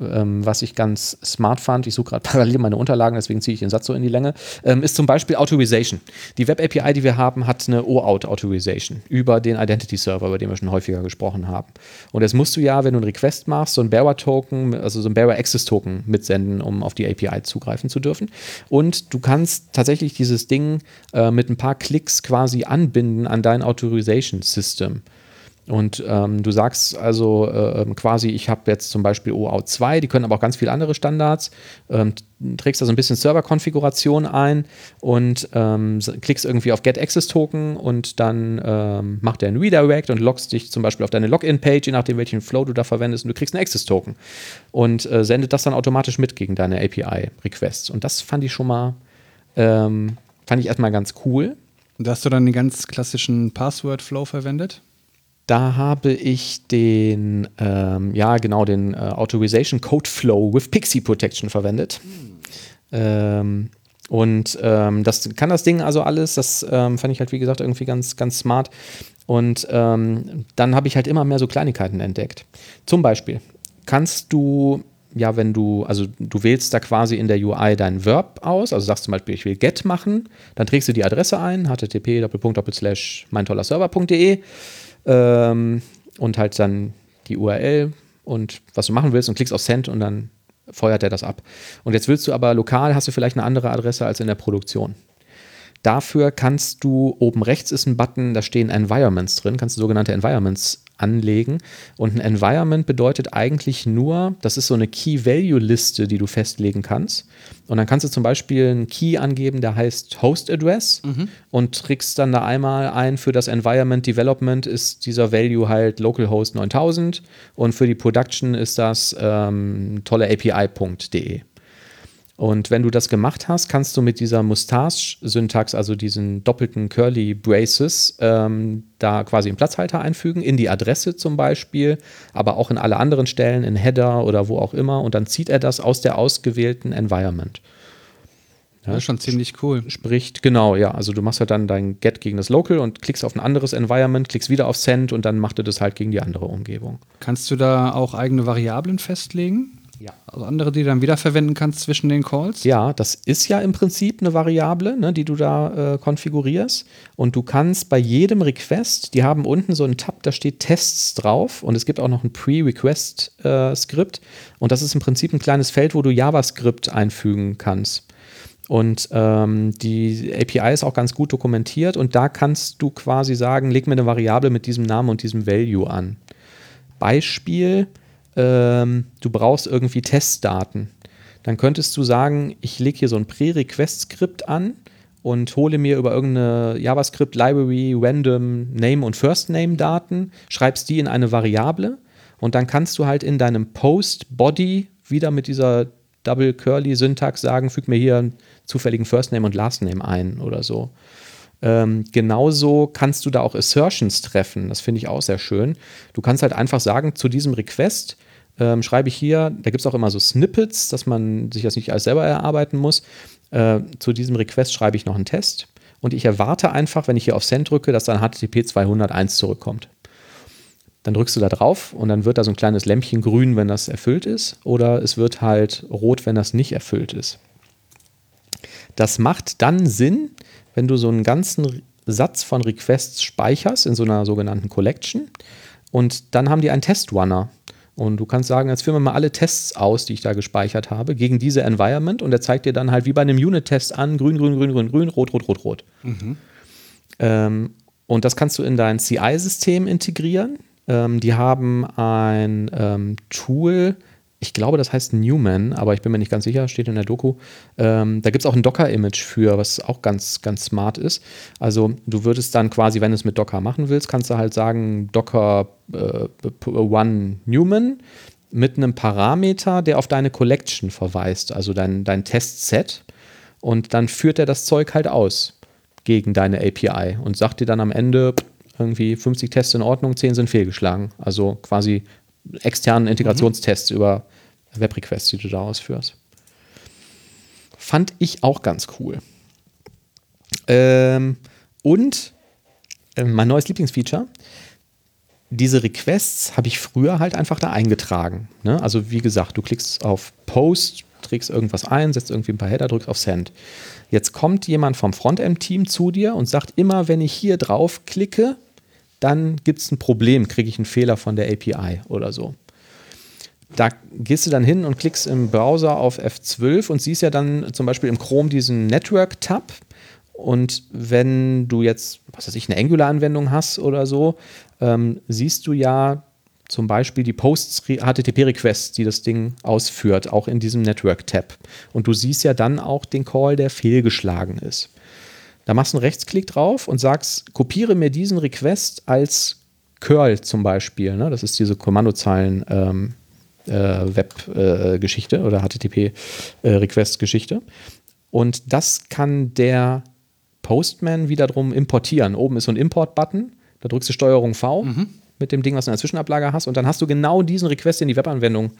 Speaker 2: ähm, was ich ganz smart fand, ich suche gerade parallel meine Unterlagen, deswegen ziehe ich den Satz so in die Länge, ähm, ist zum Beispiel Authorization. Die Web-API, die wir haben, hat eine OAuth-Authorization über den Identity-Server, über den wir schon häufiger gesprochen haben. Und jetzt musst du ja, wenn du einen Request machst, so ein Bearer-Token, also so ein Bearer-Access-Token mitsenden, um auf die API zugreifen zu dürfen. Und du kannst tatsächlich dieses Ding äh, mit ein paar Klicks quasi anbinden an dein Authorization-System. Und ähm, du sagst also äh, quasi, ich habe jetzt zum Beispiel OAuth 2, die können aber auch ganz viele andere Standards, ähm, trägst da so ein bisschen Serverkonfiguration ein und ähm, klickst irgendwie auf Get Access Token und dann ähm, macht er einen Redirect und loggst dich zum Beispiel auf deine Login-Page, je nachdem welchen Flow du da verwendest, und du kriegst einen Access Token und äh, sendet das dann automatisch mit gegen deine API-Requests. Und das fand ich schon mal, ähm, fand ich erstmal ganz cool.
Speaker 1: Da hast du dann den ganz klassischen Password-Flow verwendet?
Speaker 2: Da habe ich den, ähm, ja genau, den äh, Authorization Code Flow with Pixie Protection verwendet. Mhm. Ähm, und ähm, das kann das Ding also alles. Das ähm, fand ich halt, wie gesagt, irgendwie ganz, ganz smart. Und ähm, dann habe ich halt immer mehr so Kleinigkeiten entdeckt. Zum Beispiel kannst du ja, wenn du, also du wählst da quasi in der UI dein Verb aus, also sagst zum Beispiel, ich will get machen, dann trägst du die Adresse ein, http meintollerserver.de ähm, und halt dann die URL und was du machen willst und klickst auf Send und dann feuert er das ab. Und jetzt willst du aber lokal, hast du vielleicht eine andere Adresse als in der Produktion. Dafür kannst du, oben rechts ist ein Button, da stehen Environments drin, kannst du sogenannte Environments anlegen. Und ein Environment bedeutet eigentlich nur, das ist so eine Key-Value-Liste, die du festlegen kannst. Und dann kannst du zum Beispiel einen Key angeben, der heißt Host Address mhm. und trägst dann da einmal ein, für das Environment Development ist dieser Value halt localhost 9000 und für die Production ist das ähm, tolle API.de. Und wenn du das gemacht hast, kannst du mit dieser Mustache-Syntax, also diesen doppelten Curly Braces, ähm, da quasi einen Platzhalter einfügen, in die Adresse zum Beispiel, aber auch in alle anderen Stellen, in Header oder wo auch immer. Und dann zieht er das aus der ausgewählten Environment.
Speaker 1: Ja, das ist schon ziemlich cool.
Speaker 2: Spricht, genau, ja. Also du machst halt dann dein Get gegen das Local und klickst auf ein anderes Environment, klickst wieder auf Send und dann macht er das halt gegen die andere Umgebung.
Speaker 1: Kannst du da auch eigene Variablen festlegen? Ja. Also andere, die du dann wiederverwenden kannst zwischen den Calls?
Speaker 2: Ja, das ist ja im Prinzip eine Variable, ne, die du da äh, konfigurierst. Und du kannst bei jedem Request, die haben unten so einen Tab, da steht Tests drauf und es gibt auch noch ein Pre-Request-Skript. Äh, und das ist im Prinzip ein kleines Feld, wo du JavaScript einfügen kannst. Und ähm, die API ist auch ganz gut dokumentiert und da kannst du quasi sagen, leg mir eine Variable mit diesem Namen und diesem Value an. Beispiel, ähm, du brauchst irgendwie Testdaten. Dann könntest du sagen, ich lege hier so ein Pre-Request-Skript an und hole mir über irgendeine JavaScript-Library random Name und First-Name-Daten, schreibst die in eine Variable und dann kannst du halt in deinem Post-Body wieder mit dieser Double-Curly-Syntax sagen, füg mir hier einen zufälligen First-Name und Last-Name ein oder so. Ähm, genauso kannst du da auch Assertions treffen. Das finde ich auch sehr schön. Du kannst halt einfach sagen, zu diesem Request ähm, schreibe ich hier, da gibt es auch immer so Snippets, dass man sich das nicht alles selber erarbeiten muss. Äh, zu diesem Request schreibe ich noch einen Test und ich erwarte einfach, wenn ich hier auf Send drücke, dass dann HTTP 201 zurückkommt. Dann drückst du da drauf und dann wird da so ein kleines Lämpchen grün, wenn das erfüllt ist, oder es wird halt rot, wenn das nicht erfüllt ist. Das macht dann Sinn, wenn du so einen ganzen Satz von Requests speicherst in so einer sogenannten Collection und dann haben die einen Test-Runner. Und du kannst sagen, jetzt führen wir mal alle Tests aus, die ich da gespeichert habe, gegen diese Environment und er zeigt dir dann halt wie bei einem Unit-Test an, grün, grün, grün, grün, grün, rot, rot, rot, rot. Mhm. Ähm, und das kannst du in dein CI-System integrieren. Ähm, die haben ein ähm, Tool, ich glaube, das heißt Newman, aber ich bin mir nicht ganz sicher, steht in der Doku. Ähm, da gibt es auch ein Docker-Image für, was auch ganz, ganz smart ist. Also du würdest dann quasi, wenn du es mit Docker machen willst, kannst du halt sagen, Docker äh, One Newman mit einem Parameter, der auf deine Collection verweist, also dein, dein Testset. Und dann führt er das Zeug halt aus gegen deine API und sagt dir dann am Ende irgendwie 50 Tests in Ordnung, 10 sind fehlgeschlagen. Also quasi externen Integrationstests mhm. über Webrequests, die du da ausführst. Fand ich auch ganz cool. Ähm, und äh, mein neues Lieblingsfeature, diese Requests habe ich früher halt einfach da eingetragen. Ne? Also wie gesagt, du klickst auf Post, trägst irgendwas ein, setzt irgendwie ein paar Header, drückst auf Send. Jetzt kommt jemand vom Frontend-Team zu dir und sagt immer, wenn ich hier drauf klicke, dann gibt es ein Problem, kriege ich einen Fehler von der API oder so. Da gehst du dann hin und klickst im Browser auf F12 und siehst ja dann zum Beispiel im Chrome diesen Network-Tab Und wenn du jetzt, was weiß ich, eine Angular-Anwendung hast oder so, ähm, siehst du ja zum Beispiel die Posts HTTP-Requests, die das Ding ausführt, auch in diesem Network-Tab. Und du siehst ja dann auch den Call, der fehlgeschlagen ist. Da machst du einen Rechtsklick drauf und sagst, kopiere mir diesen Request als Curl zum Beispiel. Ne? Das ist diese Kommandozeilen ähm, äh, Web-Geschichte äh, oder HTTP-Request-Geschichte. Äh, und das kann der Postman wiederum importieren. Oben ist so ein Import-Button, da drückst du Steuerung V. Mhm mit dem Ding, was du in der Zwischenablage hast. Und dann hast du genau diesen Request, den die Webanwendung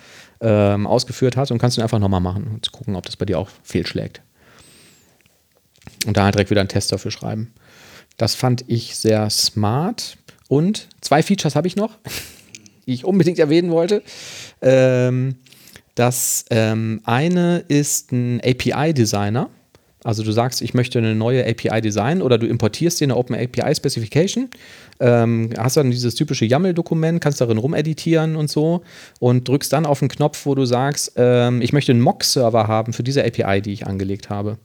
Speaker 2: ähm, ausgeführt hat und kannst ihn einfach nochmal machen und gucken, ob das bei dir auch fehlschlägt. Und da halt direkt wieder einen Test dafür schreiben. Das fand ich sehr smart. Und zwei Features habe ich noch, die ich unbedingt erwähnen wollte. Ähm, das ähm, eine ist ein API-Designer. Also du sagst, ich möchte eine neue API designen oder du importierst dir eine Open API Specification, ähm, hast dann dieses typische YAML-Dokument, kannst darin rumeditieren und so und drückst dann auf den Knopf, wo du sagst, ähm, ich möchte einen Mock-Server haben für diese API, die ich angelegt habe.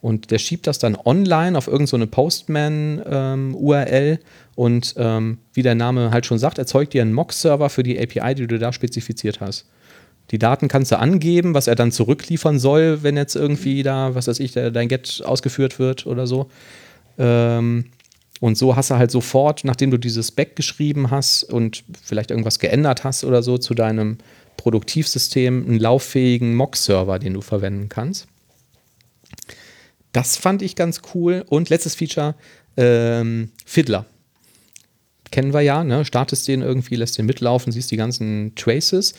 Speaker 2: Und der schiebt das dann online auf irgendeine so Postman-URL ähm, und ähm, wie der Name halt schon sagt, erzeugt dir einen Mock-Server für die API, die du da spezifiziert hast. Die Daten kannst du angeben, was er dann zurückliefern soll, wenn jetzt irgendwie da, was weiß ich, dein Get ausgeführt wird oder so. Ähm, und so hast du halt sofort, nachdem du dieses Back geschrieben hast und vielleicht irgendwas geändert hast oder so zu deinem Produktivsystem, einen lauffähigen Mock-Server, den du verwenden kannst. Das fand ich ganz cool. Und letztes Feature, ähm, Fiddler. Kennen wir ja, ne? Startest den irgendwie, lässt den mitlaufen, siehst die ganzen Traces.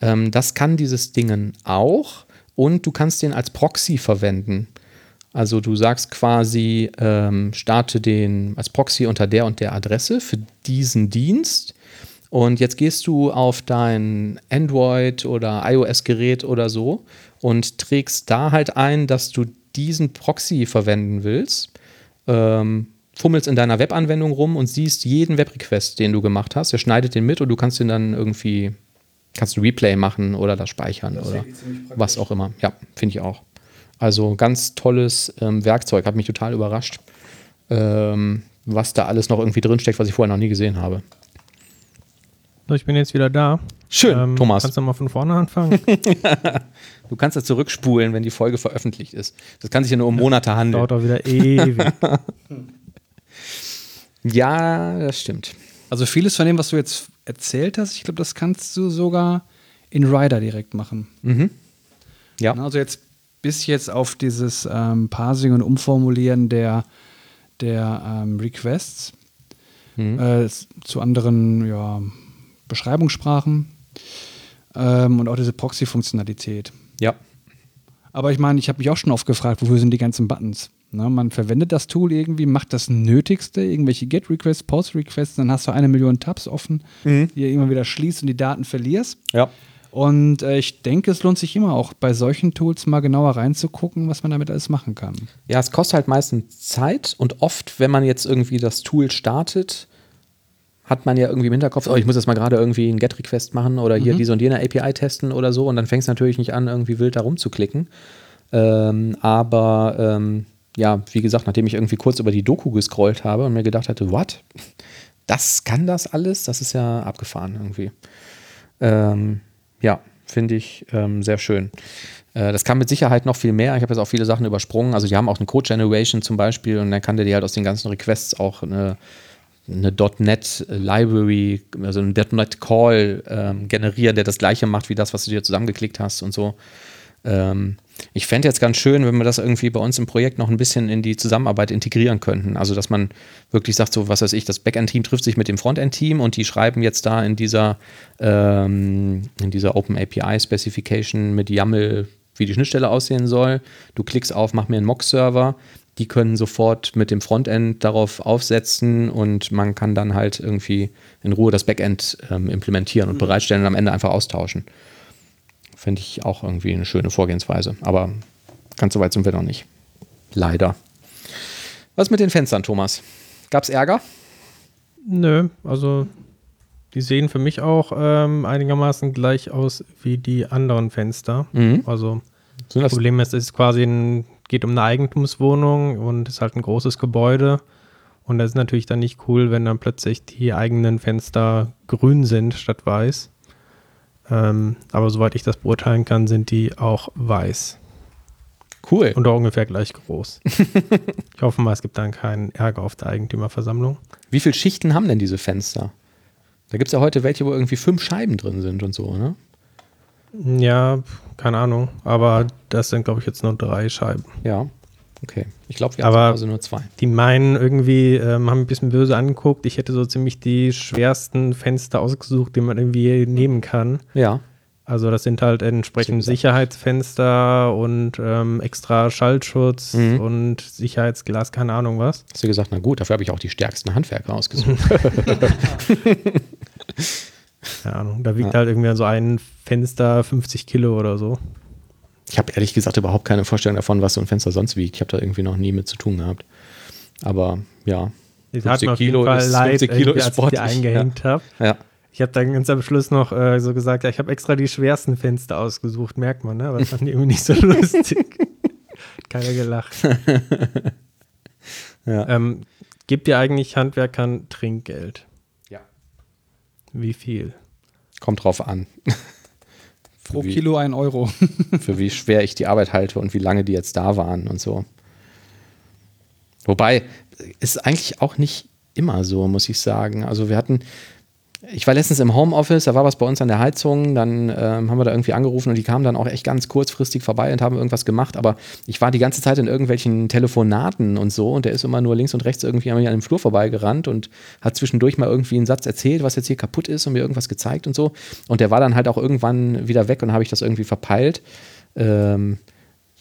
Speaker 2: Ähm, das kann dieses Ding auch und du kannst den als Proxy verwenden. Also du sagst quasi, ähm, starte den als Proxy unter der und der Adresse für diesen Dienst. Und jetzt gehst du auf dein Android oder iOS-Gerät oder so und trägst da halt ein, dass du diesen Proxy verwenden willst. Ähm, fummelst in deiner Webanwendung rum und siehst jeden Webrequest, den du gemacht hast. Er schneidet den mit und du kannst den dann irgendwie kannst du Replay machen oder das speichern das oder was auch immer. Ja, finde ich auch. Also ganz tolles ähm, Werkzeug, hat mich total überrascht, ähm, was da alles noch irgendwie drinsteckt, was ich vorher noch nie gesehen habe.
Speaker 3: So, ich bin jetzt wieder da.
Speaker 2: Schön, ähm, Thomas.
Speaker 3: Kannst du mal von vorne anfangen?
Speaker 2: du kannst ja zurückspulen, wenn die Folge veröffentlicht ist. Das kann sich ja nur um Monate handeln.
Speaker 3: Dauert auch wieder ewig.
Speaker 2: ja, das stimmt.
Speaker 1: Also vieles von dem, was du jetzt erzählt hast, ich glaube, das kannst du sogar in Rider direkt machen.
Speaker 2: Mhm.
Speaker 1: Ja. Also jetzt bis jetzt auf dieses ähm, Parsing und Umformulieren der, der ähm, Requests mhm. äh, zu anderen ja, Beschreibungssprachen ähm, und auch diese Proxy-Funktionalität.
Speaker 2: Ja.
Speaker 1: Aber ich meine, ich habe mich auch schon oft gefragt, wofür sind die ganzen Buttons? Na, man verwendet das Tool irgendwie, macht das Nötigste, irgendwelche Get-Requests, Post-Requests, dann hast du eine Million Tabs offen, mhm. die du immer wieder schließt und die Daten verlierst.
Speaker 2: Ja.
Speaker 1: Und äh, ich denke, es lohnt sich immer auch bei solchen Tools mal genauer reinzugucken, was man damit alles machen kann.
Speaker 2: Ja, es kostet halt meistens Zeit und oft, wenn man jetzt irgendwie das Tool startet, hat man ja irgendwie im Hinterkopf, oh, ich muss jetzt mal gerade irgendwie einen Get-Request machen oder hier mhm. diese und jene API testen oder so und dann fängst du natürlich nicht an, irgendwie wild da rumzuklicken. Ähm, aber ähm, ja, wie gesagt, nachdem ich irgendwie kurz über die Doku gescrollt habe und mir gedacht hatte, what? Das kann das alles? Das ist ja abgefahren irgendwie. Ähm, ja, finde ich ähm, sehr schön. Äh, das kann mit Sicherheit noch viel mehr. Ich habe jetzt auch viele Sachen übersprungen. Also die haben auch eine Code Generation zum Beispiel und dann kann der dir halt aus den ganzen Requests auch eine, eine .NET Library, also einen .NET Call ähm, generieren, der das gleiche macht wie das, was du dir zusammengeklickt hast und so. Ähm, ich fände jetzt ganz schön, wenn wir das irgendwie bei uns im Projekt noch ein bisschen in die Zusammenarbeit integrieren könnten. Also, dass man wirklich sagt, so, was weiß ich, das Backend-Team trifft sich mit dem Frontend-Team und die schreiben jetzt da in dieser, ähm, in dieser Open API Specification mit YAML, wie die Schnittstelle aussehen soll. Du klickst auf, mach mir einen Mock-Server. Die können sofort mit dem Frontend darauf aufsetzen und man kann dann halt irgendwie in Ruhe das Backend ähm, implementieren und mhm. bereitstellen und am Ende einfach austauschen. Finde ich auch irgendwie eine schöne Vorgehensweise. Aber ganz so weit sind wir noch nicht. Leider. Was mit den Fenstern, Thomas? Gab es Ärger?
Speaker 3: Nö, also die sehen für mich auch ähm, einigermaßen gleich aus wie die anderen Fenster. Mhm. Also das Problem ist, es ist quasi ein geht um eine Eigentumswohnung und ist halt ein großes Gebäude. Und das ist natürlich dann nicht cool, wenn dann plötzlich die eigenen Fenster grün sind statt weiß. Ähm, aber soweit ich das beurteilen kann, sind die auch weiß.
Speaker 2: Cool.
Speaker 3: Und auch ungefähr gleich groß. ich hoffe mal, es gibt dann keinen Ärger auf der Eigentümerversammlung.
Speaker 2: Wie viele Schichten haben denn diese Fenster? Da gibt es ja heute welche, wo irgendwie fünf Scheiben drin sind und so, ne?
Speaker 3: Ja, keine Ahnung. Aber das sind, glaube ich, jetzt nur drei Scheiben.
Speaker 2: Ja. Okay. Ich glaube, wir
Speaker 3: haben
Speaker 2: also nur zwei.
Speaker 3: Die meinen irgendwie, ähm, haben ein bisschen böse angeguckt. Ich hätte so ziemlich die schwersten Fenster ausgesucht, die man irgendwie nehmen kann.
Speaker 2: Ja.
Speaker 3: Also das sind halt entsprechend Sicherheitsfenster und ähm, extra Schallschutz mhm. und Sicherheitsglas, keine Ahnung was.
Speaker 2: Hast du gesagt, na gut, dafür habe ich auch die stärksten Handwerker ausgesucht.
Speaker 3: keine Ahnung, da wiegt ja. halt irgendwie so ein Fenster 50 Kilo oder so.
Speaker 2: Ich habe ehrlich gesagt überhaupt keine Vorstellung davon, was so ein Fenster sonst wiegt. Ich habe da irgendwie noch nie mit zu tun gehabt. Aber ja,
Speaker 3: 50 Kilo, ist, 50 Kilo ist sportlich. Ich eingehängt ja. habe.
Speaker 2: Ja.
Speaker 3: Ich habe dann ganz am Schluss noch äh, so gesagt, ja, ich habe extra die schwersten Fenster ausgesucht, merkt man, ne? Aber das fand ich irgendwie nicht so lustig. Keiner gelacht. ja. ähm, gibt ihr eigentlich Handwerkern Trinkgeld? Wie viel?
Speaker 2: Kommt drauf an.
Speaker 1: Pro wie, Kilo ein Euro.
Speaker 2: für wie schwer ich die Arbeit halte und wie lange die jetzt da waren und so. Wobei, ist eigentlich auch nicht immer so, muss ich sagen. Also wir hatten, ich war letztens im Homeoffice, da war was bei uns an der Heizung, dann ähm, haben wir da irgendwie angerufen und die kamen dann auch echt ganz kurzfristig vorbei und haben irgendwas gemacht, aber ich war die ganze Zeit in irgendwelchen Telefonaten und so und der ist immer nur links und rechts irgendwie an dem Flur vorbeigerannt und hat zwischendurch mal irgendwie einen Satz erzählt, was jetzt hier kaputt ist und mir irgendwas gezeigt und so und der war dann halt auch irgendwann wieder weg und habe ich das irgendwie verpeilt. Ähm,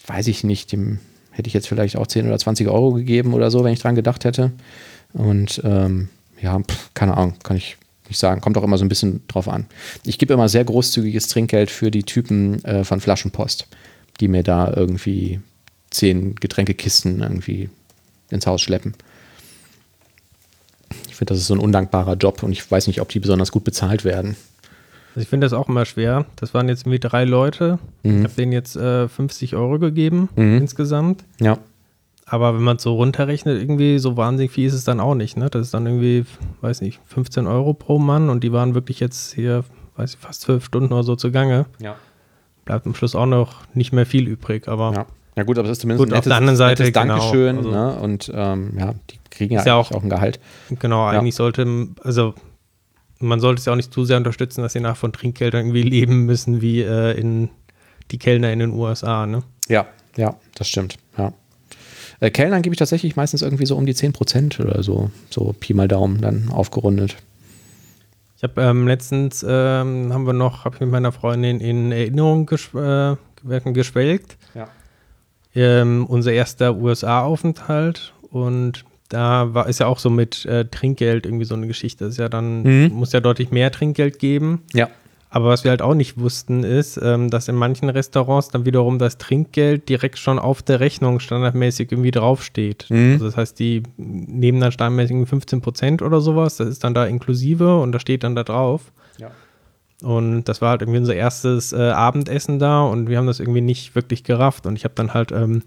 Speaker 2: weiß ich nicht, dem hätte ich jetzt vielleicht auch 10 oder 20 Euro gegeben oder so, wenn ich dran gedacht hätte. Und ähm, ja, pff, keine Ahnung, kann ich ich sagen. Kommt auch immer so ein bisschen drauf an. Ich gebe immer sehr großzügiges Trinkgeld für die Typen äh, von Flaschenpost, die mir da irgendwie zehn Getränkekisten irgendwie ins Haus schleppen. Ich finde, das ist so ein undankbarer Job und ich weiß nicht, ob die besonders gut bezahlt werden.
Speaker 3: Also ich finde das auch immer schwer. Das waren jetzt irgendwie drei Leute. Mhm. Ich habe denen jetzt äh, 50 Euro gegeben mhm. insgesamt.
Speaker 2: Ja.
Speaker 3: Aber wenn man es so runterrechnet, irgendwie so wahnsinnig viel ist es dann auch nicht. Ne? Das ist dann irgendwie, weiß nicht, 15 Euro pro Mann und die waren wirklich jetzt hier, weiß ich, fast zwölf Stunden oder so zugange.
Speaker 2: Ja.
Speaker 3: Bleibt am Schluss auch noch nicht mehr viel übrig, aber.
Speaker 2: Ja. Ja gut, aber es ist zumindest
Speaker 3: gut, ein nettes, auf der anderen Seite,
Speaker 2: genau, Dankeschön. Also, ne? Und ähm, ja, die kriegen ja, ja auch, auch ein Gehalt.
Speaker 3: Genau, ja. eigentlich sollte, also man sollte es ja auch nicht zu sehr unterstützen, dass sie nach von Trinkgeldern irgendwie leben müssen, wie äh, in die Kellner in den USA, ne?
Speaker 2: Ja, ja, das stimmt. Äh, Kellnern gebe ich tatsächlich meistens irgendwie so um die 10 Prozent oder so, so Pi mal Daumen dann aufgerundet.
Speaker 3: Ich habe ähm, letztens, ähm, haben wir noch, habe ich mit meiner Freundin in Erinnerung gesp äh, geschwelgt.
Speaker 2: Ja.
Speaker 3: Ähm, unser erster USA-Aufenthalt und da war, ist ja auch so mit äh, Trinkgeld irgendwie so eine Geschichte. Das ist ja dann, mhm. muss ja deutlich mehr Trinkgeld geben.
Speaker 2: Ja.
Speaker 3: Aber was wir halt auch nicht wussten, ist, ähm, dass in manchen Restaurants dann wiederum das Trinkgeld direkt schon auf der Rechnung standardmäßig irgendwie draufsteht. Mhm. Also das heißt, die nehmen dann standardmäßig 15 Prozent oder sowas. Das ist dann da inklusive und da steht dann da drauf.
Speaker 2: Ja.
Speaker 3: Und das war halt irgendwie unser erstes äh, Abendessen da und wir haben das irgendwie nicht wirklich gerafft. Und ich habe dann halt ähm,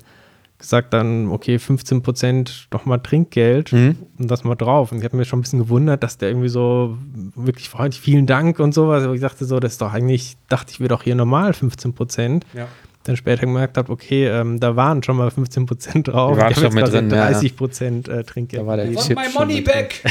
Speaker 3: gesagt dann, okay, 15 Prozent nochmal Trinkgeld mhm. und das mal drauf. Und ich habe mir schon ein bisschen gewundert, dass der irgendwie so wirklich freundlich, vielen Dank und sowas. Aber ich dachte so, das ist doch eigentlich, dachte ich, wäre doch hier normal 15 Prozent.
Speaker 2: Ja.
Speaker 3: Dann später gemerkt habe, okay, ähm, da waren schon mal 15 Prozent drauf.
Speaker 2: Die waren schon mit drin,
Speaker 3: 30 Prozent äh, Trinkgeld.
Speaker 2: Da war der Chip my money back.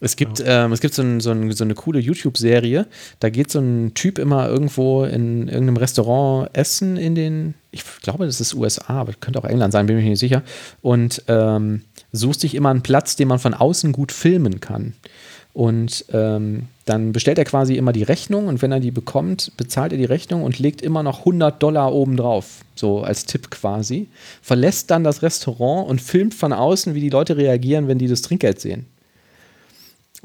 Speaker 2: Es gibt, ähm, es gibt so, ein, so, ein, so eine coole YouTube-Serie, da geht so ein Typ immer irgendwo in irgendeinem Restaurant essen in den, ich glaube, das ist USA, aber könnte auch England sein, bin ich mir nicht sicher, und ähm, sucht sich immer einen Platz, den man von außen gut filmen kann. Und ähm, dann bestellt er quasi immer die Rechnung und wenn er die bekommt, bezahlt er die Rechnung und legt immer noch 100 Dollar obendrauf, so als Tipp quasi. Verlässt dann das Restaurant und filmt von außen, wie die Leute reagieren, wenn die das Trinkgeld sehen.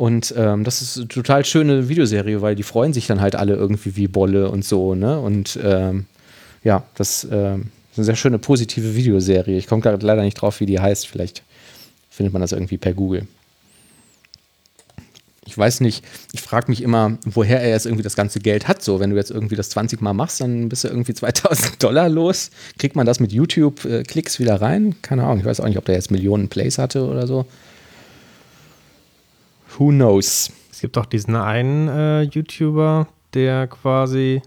Speaker 2: Und ähm, das ist eine total schöne Videoserie, weil die freuen sich dann halt alle irgendwie wie Bolle und so, ne? Und ähm, ja, das ähm, ist eine sehr schöne positive Videoserie. Ich komme gerade leider nicht drauf, wie die heißt. Vielleicht findet man das irgendwie per Google. Ich weiß nicht, ich frage mich immer, woher er jetzt irgendwie das ganze Geld hat. So, wenn du jetzt irgendwie das 20 Mal machst, dann bist du irgendwie 2000 Dollar los. Kriegt man das mit YouTube-Klicks wieder rein? Keine Ahnung. Ich weiß auch nicht, ob der jetzt Millionen Plays hatte oder so. Who knows?
Speaker 3: Es gibt auch diesen einen äh, YouTuber, der quasi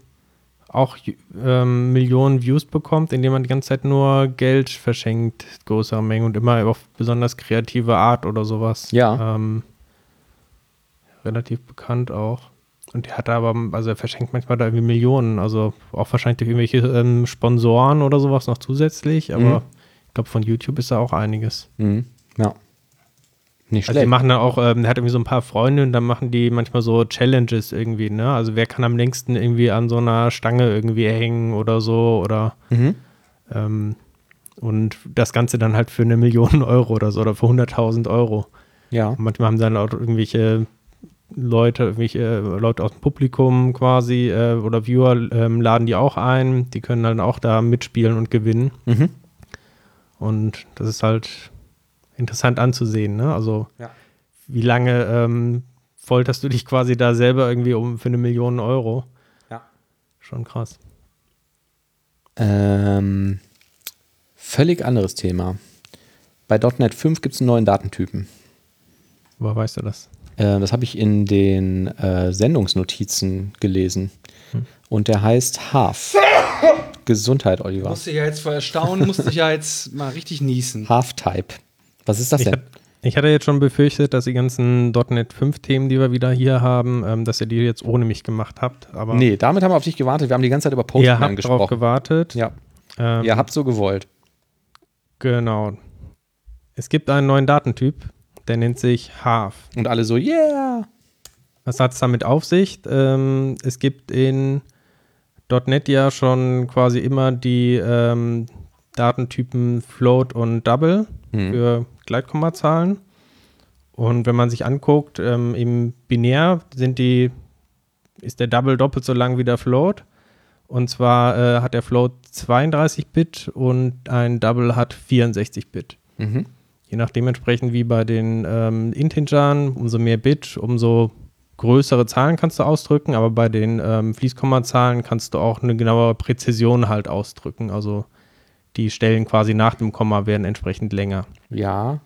Speaker 3: auch ähm, Millionen Views bekommt, indem man die ganze Zeit nur Geld verschenkt, größere Mengen und immer auf besonders kreative Art oder sowas.
Speaker 2: Ja.
Speaker 3: Ähm, relativ bekannt auch. Und der hat aber, also er verschenkt manchmal da irgendwie Millionen, also auch wahrscheinlich durch irgendwelche ähm, Sponsoren oder sowas noch zusätzlich, aber mhm. ich glaube, von YouTube ist da auch einiges.
Speaker 2: Mhm. Ja.
Speaker 3: Nicht schlecht. Also die machen dann auch, ähm, hat irgendwie so ein paar Freunde und dann machen die manchmal so Challenges irgendwie, ne? Also wer kann am längsten irgendwie an so einer Stange irgendwie hängen oder so oder mhm. ähm, und das Ganze dann halt für eine Million Euro oder so oder für 100.000 Euro.
Speaker 2: Ja.
Speaker 3: Und manchmal haben dann auch irgendwelche Leute, irgendwelche Leute aus dem Publikum quasi äh, oder Viewer ähm, laden die auch ein. Die können dann auch da mitspielen und gewinnen.
Speaker 2: Mhm.
Speaker 3: Und das ist halt interessant anzusehen. Ne? Also
Speaker 2: ja.
Speaker 3: wie lange ähm, folterst du dich quasi da selber irgendwie um für eine Million Euro?
Speaker 2: Ja.
Speaker 3: Schon krass.
Speaker 2: Ähm, völlig anderes Thema. Bei .NET 5 gibt es einen neuen Datentypen.
Speaker 3: Woher weißt du das?
Speaker 2: Äh, das habe ich in den äh, Sendungsnotizen gelesen. Hm. Und der heißt Half. Gesundheit, Oliver.
Speaker 1: Musste ja jetzt vor Erstaunen, musste ich ja jetzt mal richtig niesen.
Speaker 2: Half-Type. Was ist das
Speaker 3: ich
Speaker 2: denn?
Speaker 3: Ich hatte jetzt schon befürchtet, dass die ganzen .NET 5 Themen, die wir wieder hier haben, ähm, dass ihr die jetzt ohne mich gemacht habt. Aber
Speaker 2: nee, damit haben wir auf dich gewartet. Wir haben die ganze Zeit über
Speaker 3: Postman ihr habt gesprochen. Drauf gewartet.
Speaker 2: Ja. Ähm, ihr habt so gewollt.
Speaker 3: Genau. Es gibt einen neuen Datentyp, der nennt sich Half.
Speaker 2: Und alle so, yeah!
Speaker 3: Was hat es damit auf sich? Ähm, es gibt in .NET ja schon quasi immer die ähm, Datentypen Float und Double mhm. für Gleitkommazahlen. Und wenn man sich anguckt, ähm, im Binär sind die, ist der Double doppelt so lang wie der Float. Und zwar äh, hat der Float 32 Bit und ein Double hat 64 Bit.
Speaker 2: Mhm.
Speaker 3: Je nachdem entsprechend wie bei den ähm, Integern, umso mehr Bit, umso größere Zahlen kannst du ausdrücken, aber bei den ähm, Fließkommazahlen kannst du auch eine genauere Präzision halt ausdrücken. Also die Stellen quasi nach dem Komma werden entsprechend länger.
Speaker 2: Ja.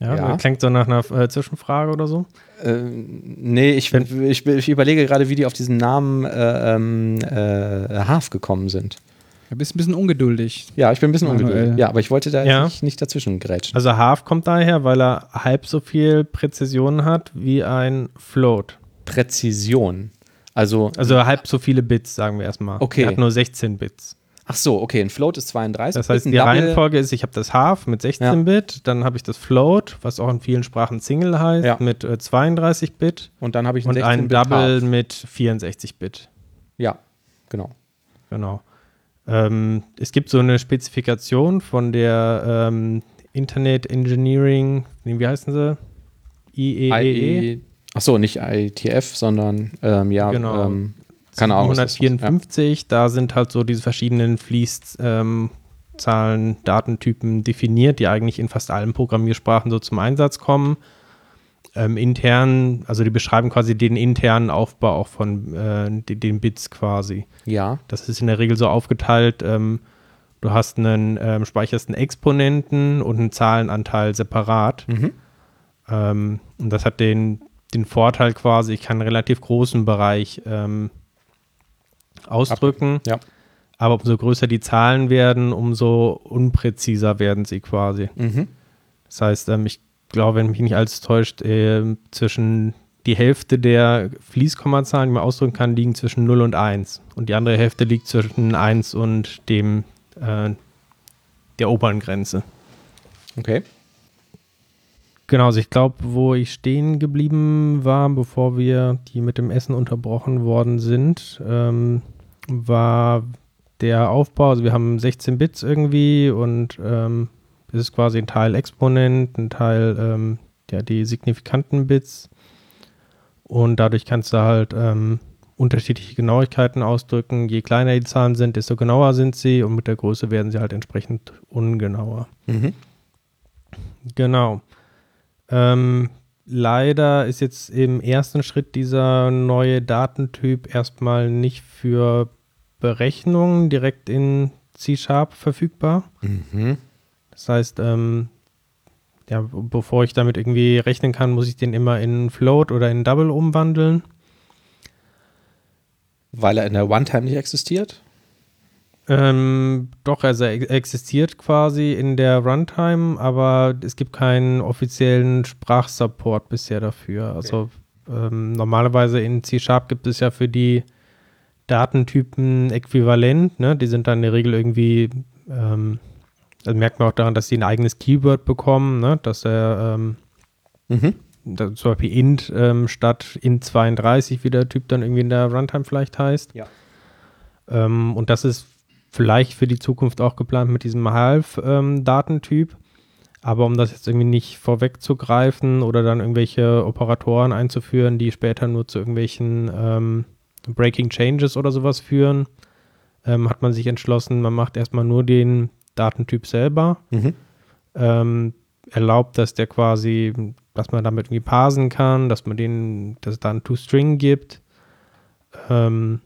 Speaker 3: Ja, ja. klingt so nach einer äh, Zwischenfrage oder so.
Speaker 2: Äh, nee, ich, ich, ich, überlege gerade, wie die auf diesen Namen äh, ähm, äh, Half gekommen sind.
Speaker 1: Du bist ein bisschen ungeduldig.
Speaker 2: Ja, ich bin ein bisschen Manuel. ungeduldig. Ja, aber ich wollte da ja. nicht, nicht dazwischen grätschen.
Speaker 3: Also Half kommt daher, weil er halb so viel Präzision hat wie ein Float.
Speaker 2: Präzision. Also,
Speaker 3: also halb so viele Bits, sagen wir erstmal.
Speaker 2: Okay.
Speaker 3: Er hat nur 16 Bits.
Speaker 2: Ach so, okay, ein Float ist 32.
Speaker 3: Das heißt, die Double Reihenfolge ist, ich habe das Half mit 16-Bit, ja. dann habe ich das Float, was auch in vielen Sprachen Single heißt, ja. mit äh, 32-Bit.
Speaker 2: Und dann habe ich
Speaker 3: ein, und ein Double Half. mit 64-Bit.
Speaker 2: Ja, genau.
Speaker 3: Genau. Ähm, es gibt so eine Spezifikation von der ähm, Internet Engineering, wie heißen sie?
Speaker 2: IEEE. E e. Ach so, nicht IETF, sondern ähm, ja,
Speaker 3: genau.
Speaker 2: Ähm, keine Ahnung.
Speaker 3: 154, ja. da sind halt so diese verschiedenen Fließzahlen, ähm, Datentypen definiert, die eigentlich in fast allen Programmiersprachen so zum Einsatz kommen. Ähm, intern, also die beschreiben quasi den internen Aufbau auch von äh, den, den, Bits quasi.
Speaker 2: Ja.
Speaker 3: Das ist in der Regel so aufgeteilt, ähm, du hast einen, ähm, speicherst einen Exponenten und einen Zahlenanteil separat.
Speaker 2: Mhm.
Speaker 3: Ähm, und das hat den, den Vorteil quasi, ich kann einen relativ großen Bereich ähm, ausdrücken.
Speaker 2: Ja.
Speaker 3: Aber umso größer die Zahlen werden, umso unpräziser werden sie quasi.
Speaker 2: Mhm.
Speaker 3: Das heißt, ähm, ich glaube, wenn mich nicht alles täuscht, äh, zwischen die Hälfte der Fließkommazahlen, die man ausdrücken kann, liegen zwischen 0 und 1. Und die andere Hälfte liegt zwischen 1 und dem äh, der oberen Grenze.
Speaker 2: Okay.
Speaker 3: Genau, also ich glaube, wo ich stehen geblieben war, bevor wir die mit dem Essen unterbrochen worden sind, ähm, war der Aufbau. Also wir haben 16 Bits irgendwie und ähm, es ist quasi ein Teil Exponent, ein Teil ähm, ja, die signifikanten Bits. Und dadurch kannst du halt ähm, unterschiedliche Genauigkeiten ausdrücken. Je kleiner die Zahlen sind, desto genauer sind sie und mit der Größe werden sie halt entsprechend ungenauer.
Speaker 2: Mhm.
Speaker 3: Genau. Ähm, leider ist jetzt im ersten Schritt dieser neue Datentyp erstmal nicht für Berechnungen direkt in C-Sharp verfügbar. Mhm. Das heißt, ähm, ja, bevor ich damit irgendwie rechnen kann, muss ich den immer in Float oder in Double umwandeln.
Speaker 2: Weil er in der One-Time nicht existiert?
Speaker 3: Ähm, doch, also er existiert quasi in der Runtime, aber es gibt keinen offiziellen Sprachsupport bisher dafür. Also ähm, normalerweise in C-Sharp gibt es ja für die Datentypen äquivalent, ne? Die sind dann in der Regel irgendwie, ähm, also merkt man auch daran, dass sie ein eigenes Keyword bekommen, ne? Dass er ähm, mhm. da, zum Beispiel int ähm, statt int32, wie der Typ dann irgendwie in der Runtime vielleicht heißt.
Speaker 2: Ja.
Speaker 3: Ähm, und das ist vielleicht für die Zukunft auch geplant mit diesem Half-Datentyp. Aber um das jetzt irgendwie nicht vorwegzugreifen oder dann irgendwelche Operatoren einzuführen, die später nur zu irgendwelchen ähm, Breaking Changes oder sowas führen, ähm, hat man sich entschlossen, man macht erstmal nur den Datentyp selber. Mhm. Ähm, erlaubt, dass der quasi, dass man damit irgendwie parsen kann, dass man den, dass es da ein To-String gibt. Ähm,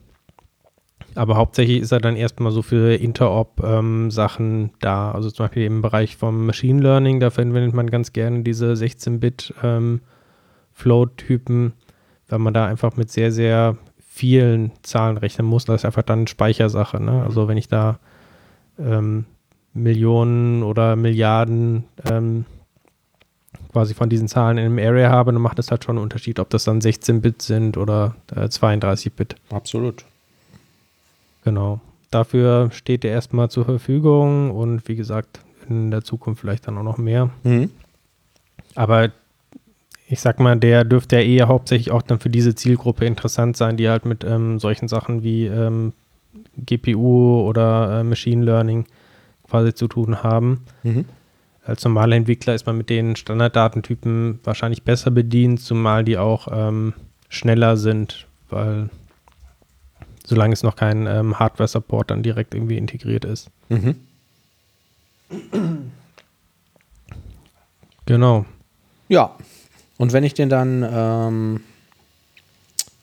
Speaker 3: aber hauptsächlich ist er dann erstmal so für Interop-Sachen ähm, da. Also zum Beispiel im Bereich vom Machine Learning, da verwendet man ganz gerne diese 16-Bit ähm, weil man da einfach mit sehr, sehr vielen Zahlen rechnen muss. Das ist einfach dann Speichersache. Ne? Also wenn ich da ähm, Millionen oder Milliarden ähm, quasi von diesen Zahlen in einem Area habe, dann macht es halt schon einen Unterschied, ob das dann 16-Bit sind oder äh, 32-Bit.
Speaker 2: Absolut.
Speaker 3: Genau. Dafür steht er erstmal zur Verfügung und wie gesagt, in der Zukunft vielleicht dann auch noch mehr. Mhm. Aber ich sag mal, der dürfte ja eher hauptsächlich auch dann für diese Zielgruppe interessant sein, die halt mit ähm, solchen Sachen wie ähm, GPU oder äh, Machine Learning quasi zu tun haben. Mhm. Als normaler Entwickler ist man mit den Standarddatentypen wahrscheinlich besser bedient, zumal die auch ähm, schneller sind, weil solange es noch kein ähm, Hardware-Support dann direkt irgendwie integriert ist. Mhm. Genau.
Speaker 2: Ja. Und wenn ich den dann ähm,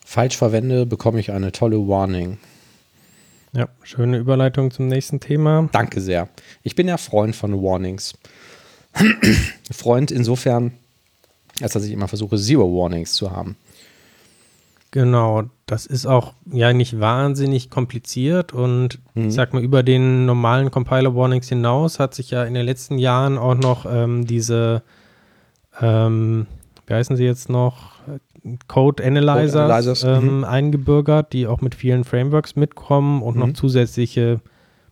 Speaker 2: falsch verwende, bekomme ich eine tolle Warning.
Speaker 3: Ja, schöne Überleitung zum nächsten Thema.
Speaker 2: Danke sehr. Ich bin ja Freund von Warnings. Freund insofern, als dass ich immer versuche, Zero Warnings zu haben.
Speaker 3: Genau, das ist auch ja nicht wahnsinnig kompliziert und mhm. ich sag mal, über den normalen Compiler Warnings hinaus hat sich ja in den letzten Jahren auch noch ähm, diese, ähm, wie heißen sie jetzt noch, Code Analyzers, Code Analyzers. Ähm, mhm. eingebürgert, die auch mit vielen Frameworks mitkommen und mhm. noch zusätzliche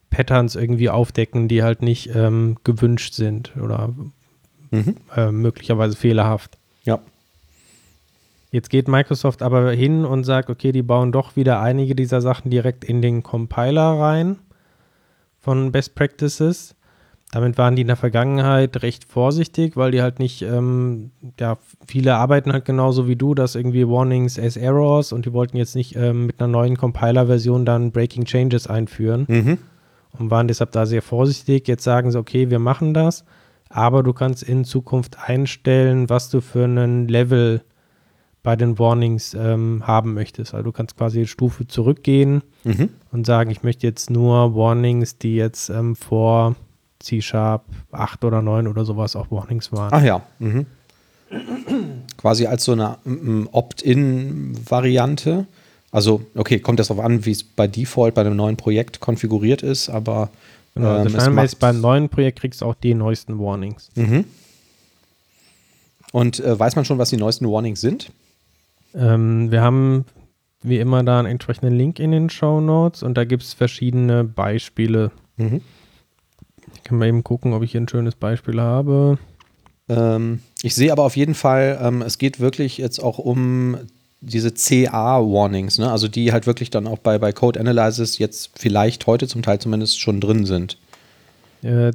Speaker 3: Patterns irgendwie aufdecken, die halt nicht ähm, gewünscht sind oder mhm. äh, möglicherweise fehlerhaft.
Speaker 2: Ja.
Speaker 3: Jetzt geht Microsoft aber hin und sagt, okay, die bauen doch wieder einige dieser Sachen direkt in den Compiler rein von Best Practices. Damit waren die in der Vergangenheit recht vorsichtig, weil die halt nicht, ähm, ja, viele arbeiten halt genauso wie du, dass irgendwie Warnings as Errors und die wollten jetzt nicht ähm, mit einer neuen Compiler-Version dann Breaking Changes einführen mhm. und waren deshalb da sehr vorsichtig. Jetzt sagen sie, okay, wir machen das, aber du kannst in Zukunft einstellen, was du für einen Level bei den Warnings ähm, haben möchtest. Also du kannst quasi eine Stufe zurückgehen mhm. und sagen, ich möchte jetzt nur Warnings, die jetzt ähm, vor C-Sharp 8 oder 9 oder sowas auch Warnings waren.
Speaker 2: Ach ja. Mhm. quasi als so eine um, Opt-in-Variante. Also, okay, kommt das darauf an, wie es bei Default bei einem neuen Projekt konfiguriert ist, aber.
Speaker 3: Genau, ähm, das heißt, beim neuen Projekt kriegst du auch die neuesten Warnings.
Speaker 2: Mhm. Und äh, weiß man schon, was die neuesten Warnings sind?
Speaker 3: Ähm, wir haben wie immer da einen entsprechenden Link in den Show Notes und da gibt es verschiedene Beispiele. Mhm. Ich kann mal eben gucken, ob ich hier ein schönes Beispiel habe.
Speaker 2: Ähm, ich sehe aber auf jeden Fall, ähm, es geht wirklich jetzt auch um diese CA-Warnings, ne? also die halt wirklich dann auch bei, bei Code Analysis jetzt vielleicht heute zum Teil zumindest schon drin sind.
Speaker 3: Äh,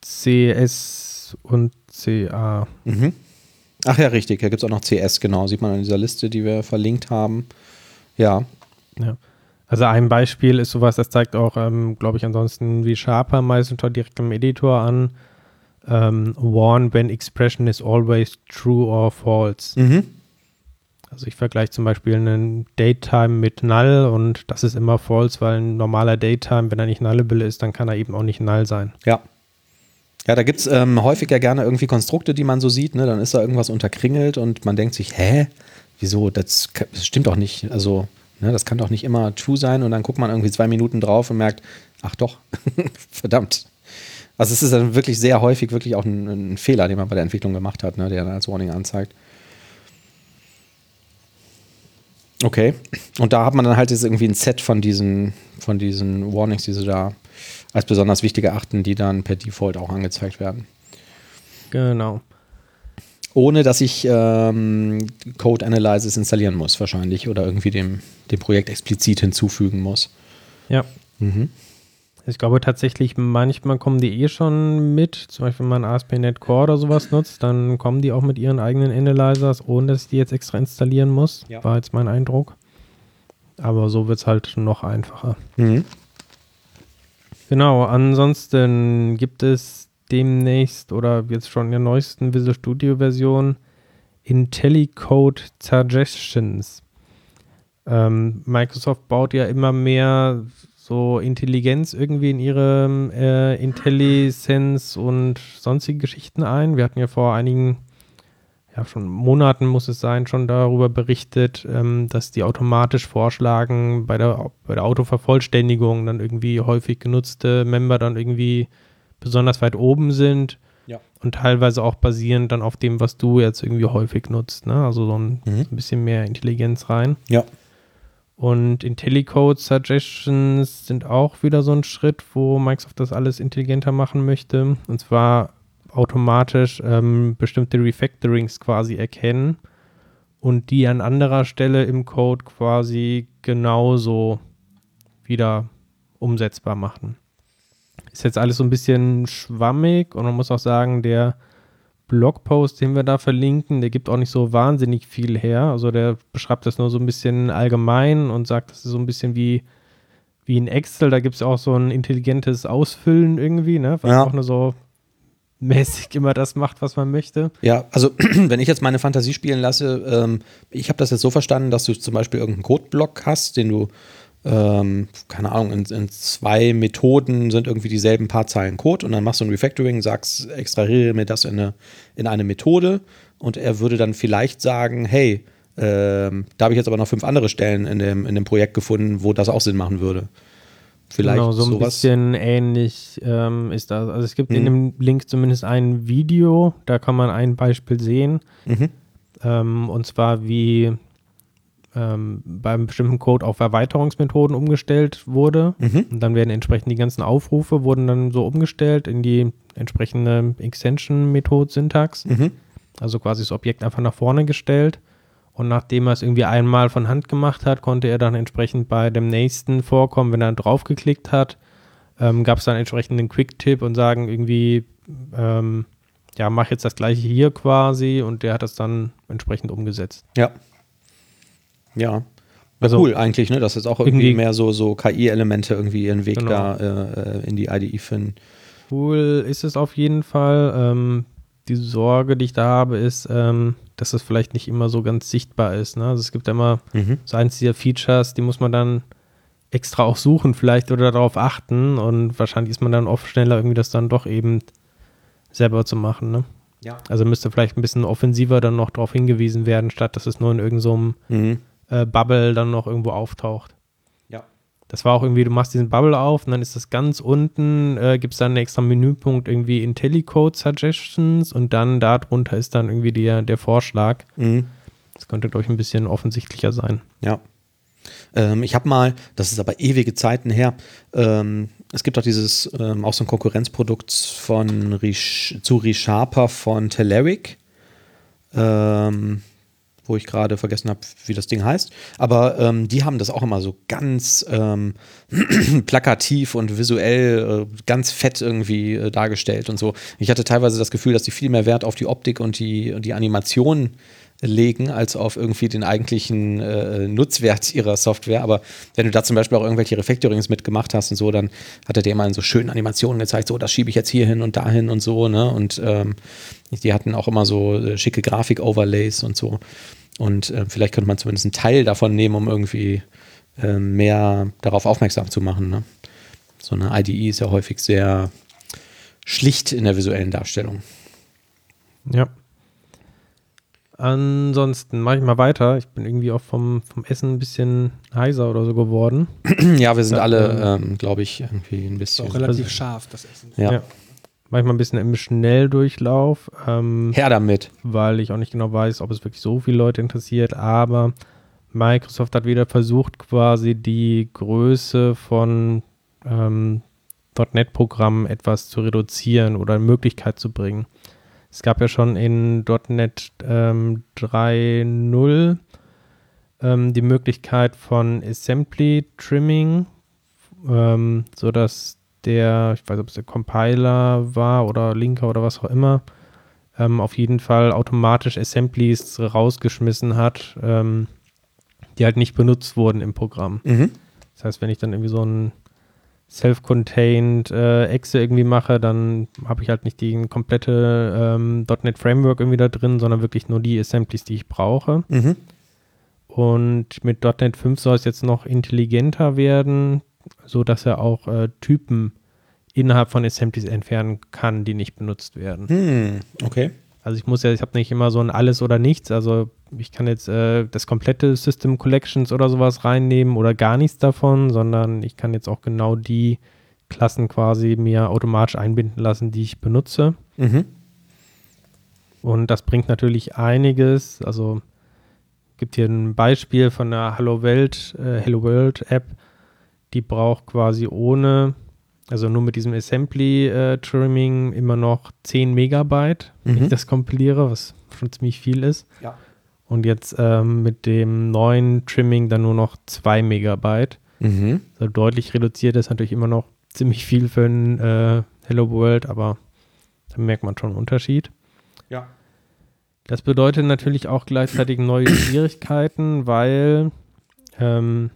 Speaker 3: CS und CA.
Speaker 2: Mhm. Ach ja, richtig. Da gibt es auch noch CS, genau. Sieht man in dieser Liste, die wir verlinkt haben. Ja.
Speaker 3: Ja. Also ein Beispiel ist sowas, das zeigt auch, ähm, glaube ich, ansonsten wie Sharper meistens direkt im Editor an. ähm, warn when expression is always true or false. Mhm. Also ich vergleiche zum Beispiel einen Datetime mit Null und das ist immer false, weil ein normaler Datetime, wenn er nicht nullable ist, dann kann er eben auch nicht null sein.
Speaker 2: Ja. Ja, da gibt es ähm, häufig ja gerne irgendwie Konstrukte, die man so sieht, ne? Dann ist da irgendwas unterkringelt und man denkt sich, hä? Wieso? Das, das stimmt doch nicht. Also, ne, das kann doch nicht immer true sein und dann guckt man irgendwie zwei Minuten drauf und merkt, ach doch, verdammt. Also es ist dann wirklich sehr häufig wirklich auch ein, ein, Fehler, den man bei der Entwicklung gemacht hat, ne, der dann als Warning anzeigt. Okay. Und da hat man dann halt jetzt irgendwie ein Set von diesen, von diesen Warnings, die sie da als besonders wichtig erachten, die dann per Default auch angezeigt werden.
Speaker 3: Genau.
Speaker 2: Ohne dass ich ähm, Code Analysis installieren muss, wahrscheinlich, oder irgendwie dem, dem Projekt explizit hinzufügen muss.
Speaker 3: Ja. Mhm. Ich glaube tatsächlich, manchmal kommen die eh schon mit. Zum Beispiel, wenn man ASP.NET Core oder sowas nutzt, dann kommen die auch mit ihren eigenen Analyzers, ohne dass ich die jetzt extra installieren muss. Ja. War jetzt mein Eindruck. Aber so wird es halt noch einfacher. Mhm. Genau, ansonsten gibt es demnächst oder jetzt schon in der neuesten Visual Studio Version IntelliCode Suggestions. Ähm, Microsoft baut ja immer mehr so Intelligenz irgendwie in ihre äh, IntelliSense und sonstige Geschichten ein. Wir hatten ja vor einigen, ja schon Monaten muss es sein, schon darüber berichtet, ähm, dass die automatisch vorschlagen, bei der, bei der Autovervollständigung dann irgendwie häufig genutzte Member dann irgendwie besonders weit oben sind. Ja. Und teilweise auch basierend dann auf dem, was du jetzt irgendwie häufig nutzt. Ne? Also so ein, mhm. ein bisschen mehr Intelligenz rein.
Speaker 2: Ja.
Speaker 3: Und IntelliCode Suggestions sind auch wieder so ein Schritt, wo Microsoft das alles intelligenter machen möchte. Und zwar automatisch ähm, bestimmte Refactorings quasi erkennen und die an anderer Stelle im Code quasi genauso wieder umsetzbar machen. Ist jetzt alles so ein bisschen schwammig und man muss auch sagen, der Blogpost, den wir da verlinken, der gibt auch nicht so wahnsinnig viel her. Also der beschreibt das nur so ein bisschen allgemein und sagt, das ist so ein bisschen wie, wie in Excel. Da gibt es auch so ein intelligentes Ausfüllen irgendwie, ne? Was ja. auch nur so mäßig immer das macht, was man möchte.
Speaker 2: Ja, also wenn ich jetzt meine Fantasie spielen lasse, ähm, ich habe das jetzt so verstanden, dass du zum Beispiel irgendeinen Codeblock hast, den du ähm, keine Ahnung, in, in, zwei Methoden sind irgendwie dieselben paar Zeilen Code und dann machst du ein Refactoring, sagst, extrahiere mir das in eine, in eine Methode und er würde dann vielleicht sagen, hey, ähm, da habe ich jetzt aber noch fünf andere Stellen in dem, in dem Projekt gefunden, wo das auch Sinn machen würde.
Speaker 3: Vielleicht genau, so ein sowas. bisschen ähnlich ähm, ist das. Also es gibt mhm. in dem Link zumindest ein Video, da kann man ein Beispiel sehen. Mhm. Ähm, und zwar wie ähm, beim bestimmten Code auf Erweiterungsmethoden umgestellt wurde. Mhm. Und dann werden entsprechend die ganzen Aufrufe wurden dann so umgestellt in die entsprechende Extension-Method-Syntax. Mhm. Also quasi das Objekt einfach nach vorne gestellt. Und nachdem er es irgendwie einmal von Hand gemacht hat, konnte er dann entsprechend bei dem nächsten vorkommen, wenn er draufgeklickt hat, ähm, gab es dann entsprechend einen Quick-Tipp und sagen irgendwie, ähm, ja, mach jetzt das gleiche hier quasi und der hat das dann entsprechend umgesetzt.
Speaker 2: Ja, ja. Also cool eigentlich, ne? Dass jetzt auch irgendwie, irgendwie mehr so, so KI-Elemente irgendwie ihren Weg genau. da äh, in die IDE finden.
Speaker 3: Cool ist es auf jeden Fall. Ähm, die Sorge, die ich da habe, ist, ähm, dass es vielleicht nicht immer so ganz sichtbar ist. Ne? Also es gibt ja immer mhm. so eins dieser Features, die muss man dann extra auch suchen vielleicht oder darauf achten und wahrscheinlich ist man dann oft schneller irgendwie das dann doch eben selber zu machen. Ne? Ja. Also müsste vielleicht ein bisschen offensiver dann noch darauf hingewiesen werden, statt dass es nur in irgendeinem so mhm äh, Bubble dann noch irgendwo auftaucht. Das war auch irgendwie, du machst diesen Bubble auf und dann ist das ganz unten, äh, gibt es dann einen extra Menüpunkt irgendwie IntelliCode Suggestions und dann darunter ist dann irgendwie der, der Vorschlag. Mhm. Das könnte, glaube ich, ein bisschen offensichtlicher sein.
Speaker 2: Ja. Ähm, ich habe mal, das ist aber ewige Zeiten her, ähm, es gibt auch dieses, ähm, auch so ein Konkurrenzprodukt von Rish, zu ReSharper von Telerik. Ähm, wo ich gerade vergessen habe, wie das Ding heißt. Aber ähm, die haben das auch immer so ganz ähm, plakativ und visuell äh, ganz fett irgendwie äh, dargestellt und so. Ich hatte teilweise das Gefühl, dass die viel mehr Wert auf die Optik und die, die Animation legen als auf irgendwie den eigentlichen äh, Nutzwert ihrer Software. Aber wenn du da zum Beispiel auch irgendwelche Refactorings mitgemacht hast und so, dann hat er dir immer in so schönen Animationen gezeigt, so, das schiebe ich jetzt hier hin und dahin und so, ne? Und ähm, die hatten auch immer so äh, schicke Grafik-Overlays und so. Und äh, vielleicht könnte man zumindest einen Teil davon nehmen, um irgendwie äh, mehr darauf aufmerksam zu machen. Ne? So eine IDE ist ja häufig sehr schlicht in der visuellen Darstellung.
Speaker 3: Ja. Ansonsten mache ich mal weiter. Ich bin irgendwie auch vom, vom Essen ein bisschen heiser oder so geworden.
Speaker 2: ja, wir sind alle, ähm, glaube ich, irgendwie ein bisschen.
Speaker 1: Auch relativ scharf, das Essen.
Speaker 3: Ja. ja. Manchmal ein bisschen im Schnelldurchlauf. Ähm,
Speaker 2: Her damit.
Speaker 3: Weil ich auch nicht genau weiß, ob es wirklich so viele Leute interessiert. Aber Microsoft hat wieder versucht, quasi die Größe von ähm, .NET-Programmen etwas zu reduzieren oder eine Möglichkeit zu bringen. Es gab ja schon in .NET ähm, 3.0 ähm, die Möglichkeit von Assembly Trimming, ähm, sodass der, ich weiß nicht, ob es der Compiler war oder Linker oder was auch immer, ähm, auf jeden Fall automatisch Assemblies rausgeschmissen hat, ähm, die halt nicht benutzt wurden im Programm. Mhm. Das heißt, wenn ich dann irgendwie so ein self-contained äh, Exe irgendwie mache, dann habe ich halt nicht die komplette ähm, .NET Framework irgendwie da drin, sondern wirklich nur die Assemblies, die ich brauche. Mhm. Und mit .NET 5 soll es jetzt noch intelligenter werden, so dass er auch äh, Typen innerhalb von Assemblies entfernen kann, die nicht benutzt werden.
Speaker 2: Hm, okay.
Speaker 3: Also ich muss ja, ich habe nicht immer so ein alles oder nichts. Also ich kann jetzt äh, das komplette System Collections oder sowas reinnehmen oder gar nichts davon, sondern ich kann jetzt auch genau die Klassen quasi mir automatisch einbinden lassen, die ich benutze. Mhm. Und das bringt natürlich einiges. Also gibt hier ein Beispiel von der Hello World, äh, Hello World App, die braucht quasi ohne also nur mit diesem Assembly-Trimming äh, immer noch 10 Megabyte, mhm. wenn ich mhm. das kompiliere, was schon ziemlich viel ist.
Speaker 2: Ja.
Speaker 3: Und jetzt ähm, mit dem neuen Trimming dann nur noch 2 Megabyte. Mhm. Also deutlich reduziert ist natürlich immer noch ziemlich viel für ein äh, Hello World, aber da merkt man schon einen Unterschied.
Speaker 2: Ja.
Speaker 3: Das bedeutet natürlich auch gleichzeitig neue Schwierigkeiten, weil ähm,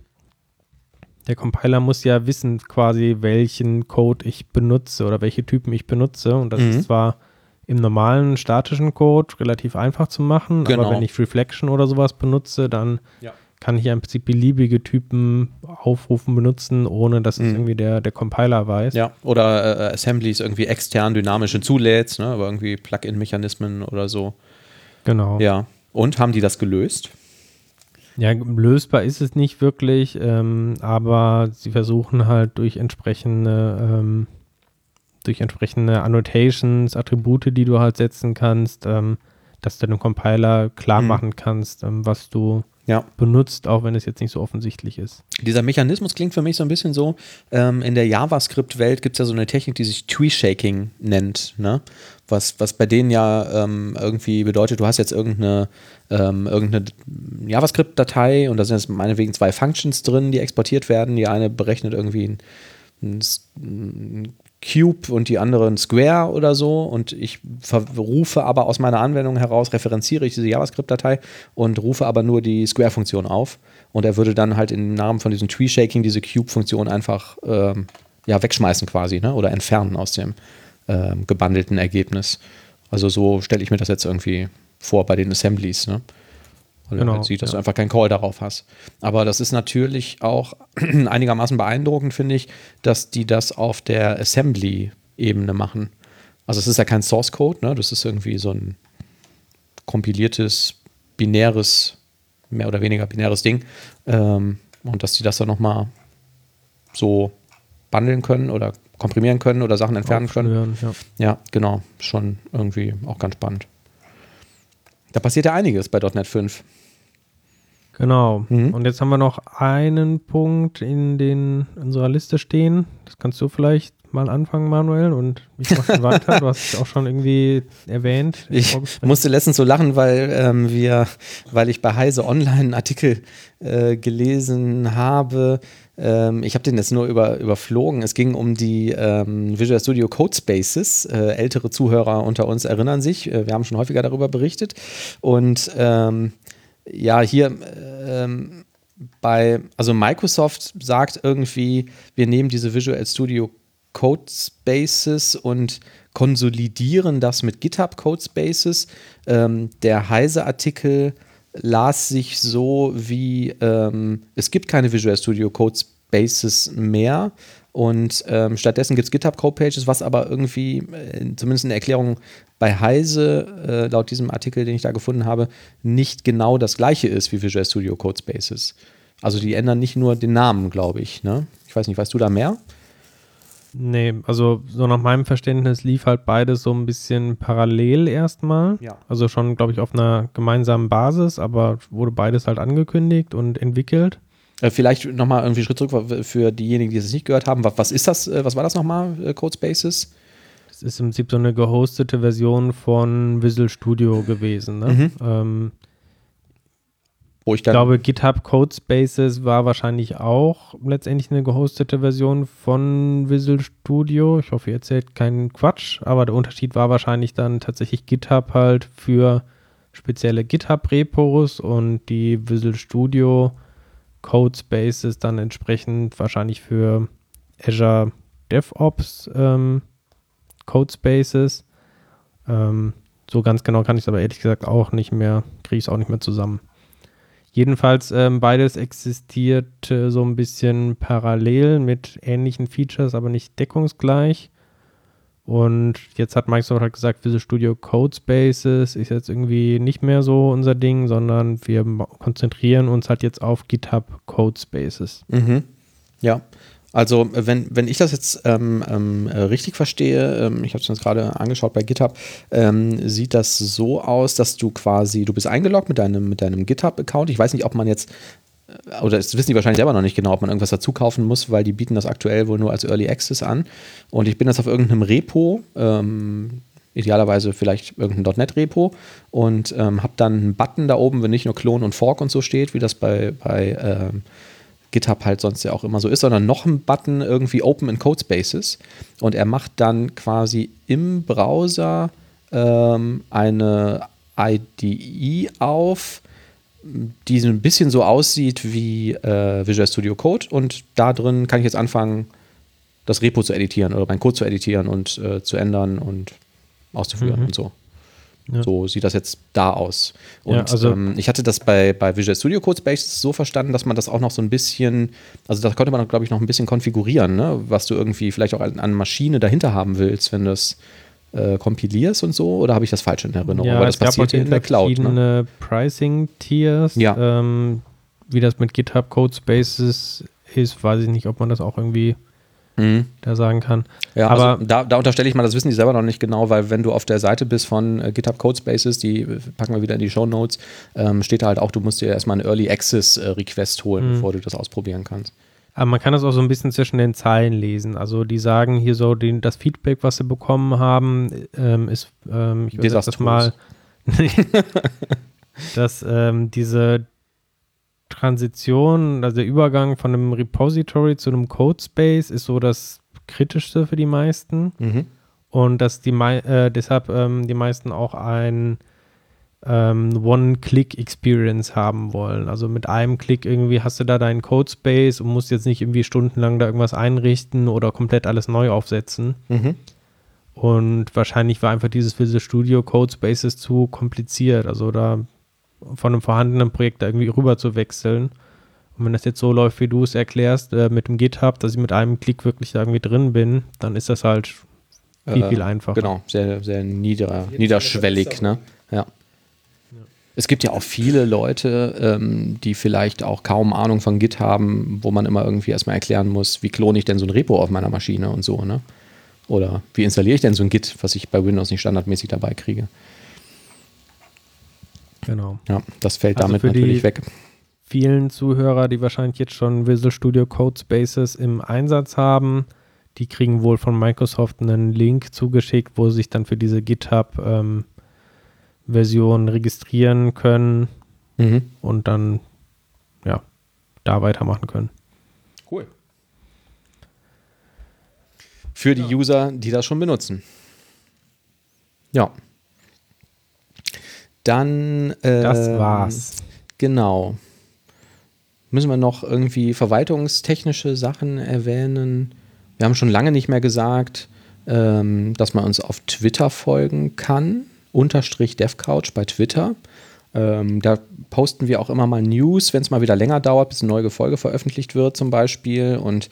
Speaker 3: der Compiler muss ja wissen quasi, welchen Code ich benutze oder welche Typen ich benutze. Und das mhm. ist zwar im normalen statischen Code relativ einfach zu machen, genau. aber wenn ich Reflection oder sowas benutze, dann ja. kann ich ja im Prinzip beliebige Typen aufrufen, benutzen, ohne dass mhm. es irgendwie der, der Compiler weiß.
Speaker 2: Ja, oder äh, Assemblies irgendwie extern dynamisch hinzulädst, ne? aber irgendwie Plugin-Mechanismen oder so.
Speaker 3: Genau.
Speaker 2: Ja. Und haben die das gelöst?
Speaker 3: Ja, lösbar ist es nicht wirklich, ähm, aber sie versuchen halt durch entsprechende, ähm, durch entsprechende Annotations, Attribute, die du halt setzen kannst, ähm, dass du dem Compiler klar mhm. machen kannst, ähm, was du ja. benutzt, auch wenn es jetzt nicht so offensichtlich ist.
Speaker 2: Dieser Mechanismus klingt für mich so ein bisschen so, ähm, in der JavaScript-Welt gibt es ja so eine Technik, die sich Tree-Shaking nennt, ne? was, was bei denen ja ähm, irgendwie bedeutet, du hast jetzt irgendeine, ähm, irgendeine JavaScript-Datei und da sind jetzt meinetwegen zwei Functions drin, die exportiert werden. Die eine berechnet irgendwie ein, ein, ein Cube und die andere ein Square oder so und ich rufe aber aus meiner Anwendung heraus, referenziere ich diese JavaScript-Datei und rufe aber nur die Square-Funktion auf und er würde dann halt im Namen von diesem Tree-Shaking diese Cube-Funktion einfach ähm, ja, wegschmeißen quasi ne? oder entfernen aus dem ähm, gebundelten Ergebnis. Also so stelle ich mir das jetzt irgendwie vor bei den Assemblies. Ne? Weil genau, du halt sieht, dass ja. du einfach keinen Call darauf hast. Aber das ist natürlich auch einigermaßen beeindruckend, finde ich, dass die das auf der Assembly-Ebene machen. Also es ist ja kein Source Code, ne? Das ist irgendwie so ein kompiliertes, binäres, mehr oder weniger binäres Ding. Ähm, und dass die das dann nochmal so bundeln können oder komprimieren können oder Sachen entfernen können. Ja. ja, genau. Schon irgendwie auch ganz spannend. Da passiert ja einiges bei .NET 5.
Speaker 3: Genau. Mhm. Und jetzt haben wir noch einen Punkt in den, unserer Liste stehen. Das kannst du vielleicht mal anfangen, Manuel, und ich mache weiter. Du hast es auch schon irgendwie erwähnt.
Speaker 2: Ich musste letztens so lachen, weil ähm, wir, weil ich bei Heise Online einen Artikel äh, gelesen habe. Ähm, ich habe den jetzt nur über, überflogen. Es ging um die ähm, Visual Studio Code Spaces. Äh, ältere Zuhörer unter uns erinnern sich. Äh, wir haben schon häufiger darüber berichtet. Und ähm, ja, hier ähm, bei, also Microsoft sagt irgendwie, wir nehmen diese Visual Studio Code Spaces und konsolidieren das mit GitHub Code Spaces. Ähm, der Heise-Artikel las sich so wie, ähm, es gibt keine Visual Studio Code Spaces mehr und ähm, stattdessen gibt es GitHub Code Pages, was aber irgendwie, äh, zumindest in der Erklärung bei Heise, äh, laut diesem Artikel, den ich da gefunden habe, nicht genau das gleiche ist wie Visual Studio Code Spaces. Also die ändern nicht nur den Namen, glaube ich. Ne? Ich weiß nicht, weißt du da mehr?
Speaker 3: Nee, also so nach meinem Verständnis lief halt beides so ein bisschen parallel erstmal.
Speaker 2: Ja.
Speaker 3: Also schon, glaube ich, auf einer gemeinsamen Basis, aber wurde beides halt angekündigt und entwickelt.
Speaker 2: Äh, vielleicht nochmal irgendwie einen Schritt zurück für diejenigen, die es nicht gehört haben. Was, ist das? Äh, was war das nochmal, äh, Codespaces?
Speaker 3: Das ist im Prinzip so eine gehostete Version von Visual Studio gewesen. Ne? Mhm. Ähm,
Speaker 2: wo ich,
Speaker 3: ich glaube, GitHub Codespaces war wahrscheinlich auch letztendlich eine gehostete Version von Visual Studio. Ich hoffe, ihr erzählt keinen Quatsch, aber der Unterschied war wahrscheinlich dann tatsächlich GitHub halt für spezielle GitHub-Repos und die Visual Studio Codespaces dann entsprechend wahrscheinlich für Azure DevOps ähm, Codespaces. Ähm, so ganz genau kann ich es aber ehrlich gesagt auch nicht mehr, kriege ich es auch nicht mehr zusammen. Jedenfalls ähm, beides existiert äh, so ein bisschen parallel mit ähnlichen Features, aber nicht deckungsgleich. Und jetzt hat Microsoft halt gesagt, Visual Studio Codespaces ist jetzt irgendwie nicht mehr so unser Ding, sondern wir konzentrieren uns halt jetzt auf GitHub Codespaces.
Speaker 2: Mhm. Ja, also wenn, wenn ich das jetzt ähm, ähm, richtig verstehe, ähm, ich habe es mir gerade angeschaut bei GitHub, ähm, sieht das so aus, dass du quasi, du bist eingeloggt mit deinem, mit deinem GitHub-Account. Ich weiß nicht, ob man jetzt, oder das wissen die wahrscheinlich selber noch nicht genau, ob man irgendwas dazu kaufen muss, weil die bieten das aktuell wohl nur als Early Access an. Und ich bin jetzt auf irgendeinem Repo, ähm, idealerweise vielleicht irgendein .NET-Repo und ähm, habe dann einen Button da oben, wenn nicht nur Clone und Fork und so steht, wie das bei, bei ähm, GitHub halt sonst ja auch immer so ist, sondern noch ein Button irgendwie Open in Codespaces und er macht dann quasi im Browser ähm, eine IDE auf, die so ein bisschen so aussieht wie äh, Visual Studio Code und da drin kann ich jetzt anfangen, das Repo zu editieren oder meinen Code zu editieren und äh, zu ändern und auszuführen mhm. und so. Ja. So sieht das jetzt da aus. Und ja, also ähm, ich hatte das bei, bei Visual Studio Codespace so verstanden, dass man das auch noch so ein bisschen, also da konnte man, glaube ich, noch ein bisschen konfigurieren, ne? was du irgendwie vielleicht auch an, an Maschine dahinter haben willst, wenn du es äh, kompilierst und so. Oder habe ich das falsch in Erinnerung?
Speaker 3: Ja,
Speaker 2: Aber das
Speaker 3: passiert in der Cloud. Ne? verschiedene ne? Pricing-Tiers.
Speaker 2: Ja.
Speaker 3: Ähm, wie das mit GitHub Codespaces ist, weiß ich nicht, ob man das auch irgendwie mhm. da sagen kann.
Speaker 2: Ja, aber also da, da, unterstelle ich mal, das wissen die selber noch nicht genau, weil wenn du auf der Seite bist von äh, GitHub Codespaces, die packen wir wieder in die Show Notes, ähm, steht da halt auch, du musst dir erstmal einen Early Access äh, Request holen, mhm. bevor du das ausprobieren kannst.
Speaker 3: Aber man kann das auch so ein bisschen zwischen den Zeilen lesen. Also die sagen hier so, den, das Feedback, was sie bekommen haben, ähm, ist, ähm, ich würde das mal, dass ähm, diese Transition, also der Übergang von einem Repository zu einem Codespace ist so das Kritischste für die meisten. Mhm. Und dass die äh, deshalb ähm, die meisten auch ein ähm, One-Click-Experience haben wollen. Also mit einem Klick irgendwie hast du da deinen Codespace und musst jetzt nicht irgendwie stundenlang da irgendwas einrichten oder komplett alles neu aufsetzen. Mhm. Und wahrscheinlich war einfach dieses Visual Studio Codespaces zu kompliziert. Also da von einem vorhandenen Projekt da irgendwie rüber zu wechseln. Und wenn das jetzt so läuft, wie du es erklärst, äh, mit dem GitHub, dass ich mit einem Klick wirklich da irgendwie drin bin, dann ist das halt viel, äh, viel einfacher.
Speaker 2: Genau, sehr, sehr nieder, niederschwellig, ne? Ja. Es gibt ja auch viele Leute, ähm, die vielleicht auch kaum Ahnung von Git haben, wo man immer irgendwie erstmal erklären muss, wie klone ich denn so ein Repo auf meiner Maschine und so, ne? Oder wie installiere ich denn so ein Git, was ich bei Windows nicht standardmäßig dabei kriege.
Speaker 3: Genau.
Speaker 2: Ja, das fällt also damit natürlich weg.
Speaker 3: Vielen Zuhörer, die wahrscheinlich jetzt schon Visual Studio Code Spaces im Einsatz haben, die kriegen wohl von Microsoft einen Link zugeschickt, wo sie sich dann für diese GitHub-Version ähm, registrieren können mhm. und dann ja da weitermachen können.
Speaker 2: Cool. Für die ja. User, die das schon benutzen. Ja. Dann.
Speaker 3: Äh, das war's.
Speaker 2: Genau. Müssen wir noch irgendwie verwaltungstechnische Sachen erwähnen? Wir haben schon lange nicht mehr gesagt, ähm, dass man uns auf Twitter folgen kann. Unterstrich DevCouch bei Twitter. Ähm, da posten wir auch immer mal News, wenn es mal wieder länger dauert, bis eine neue Folge veröffentlicht wird, zum Beispiel. Und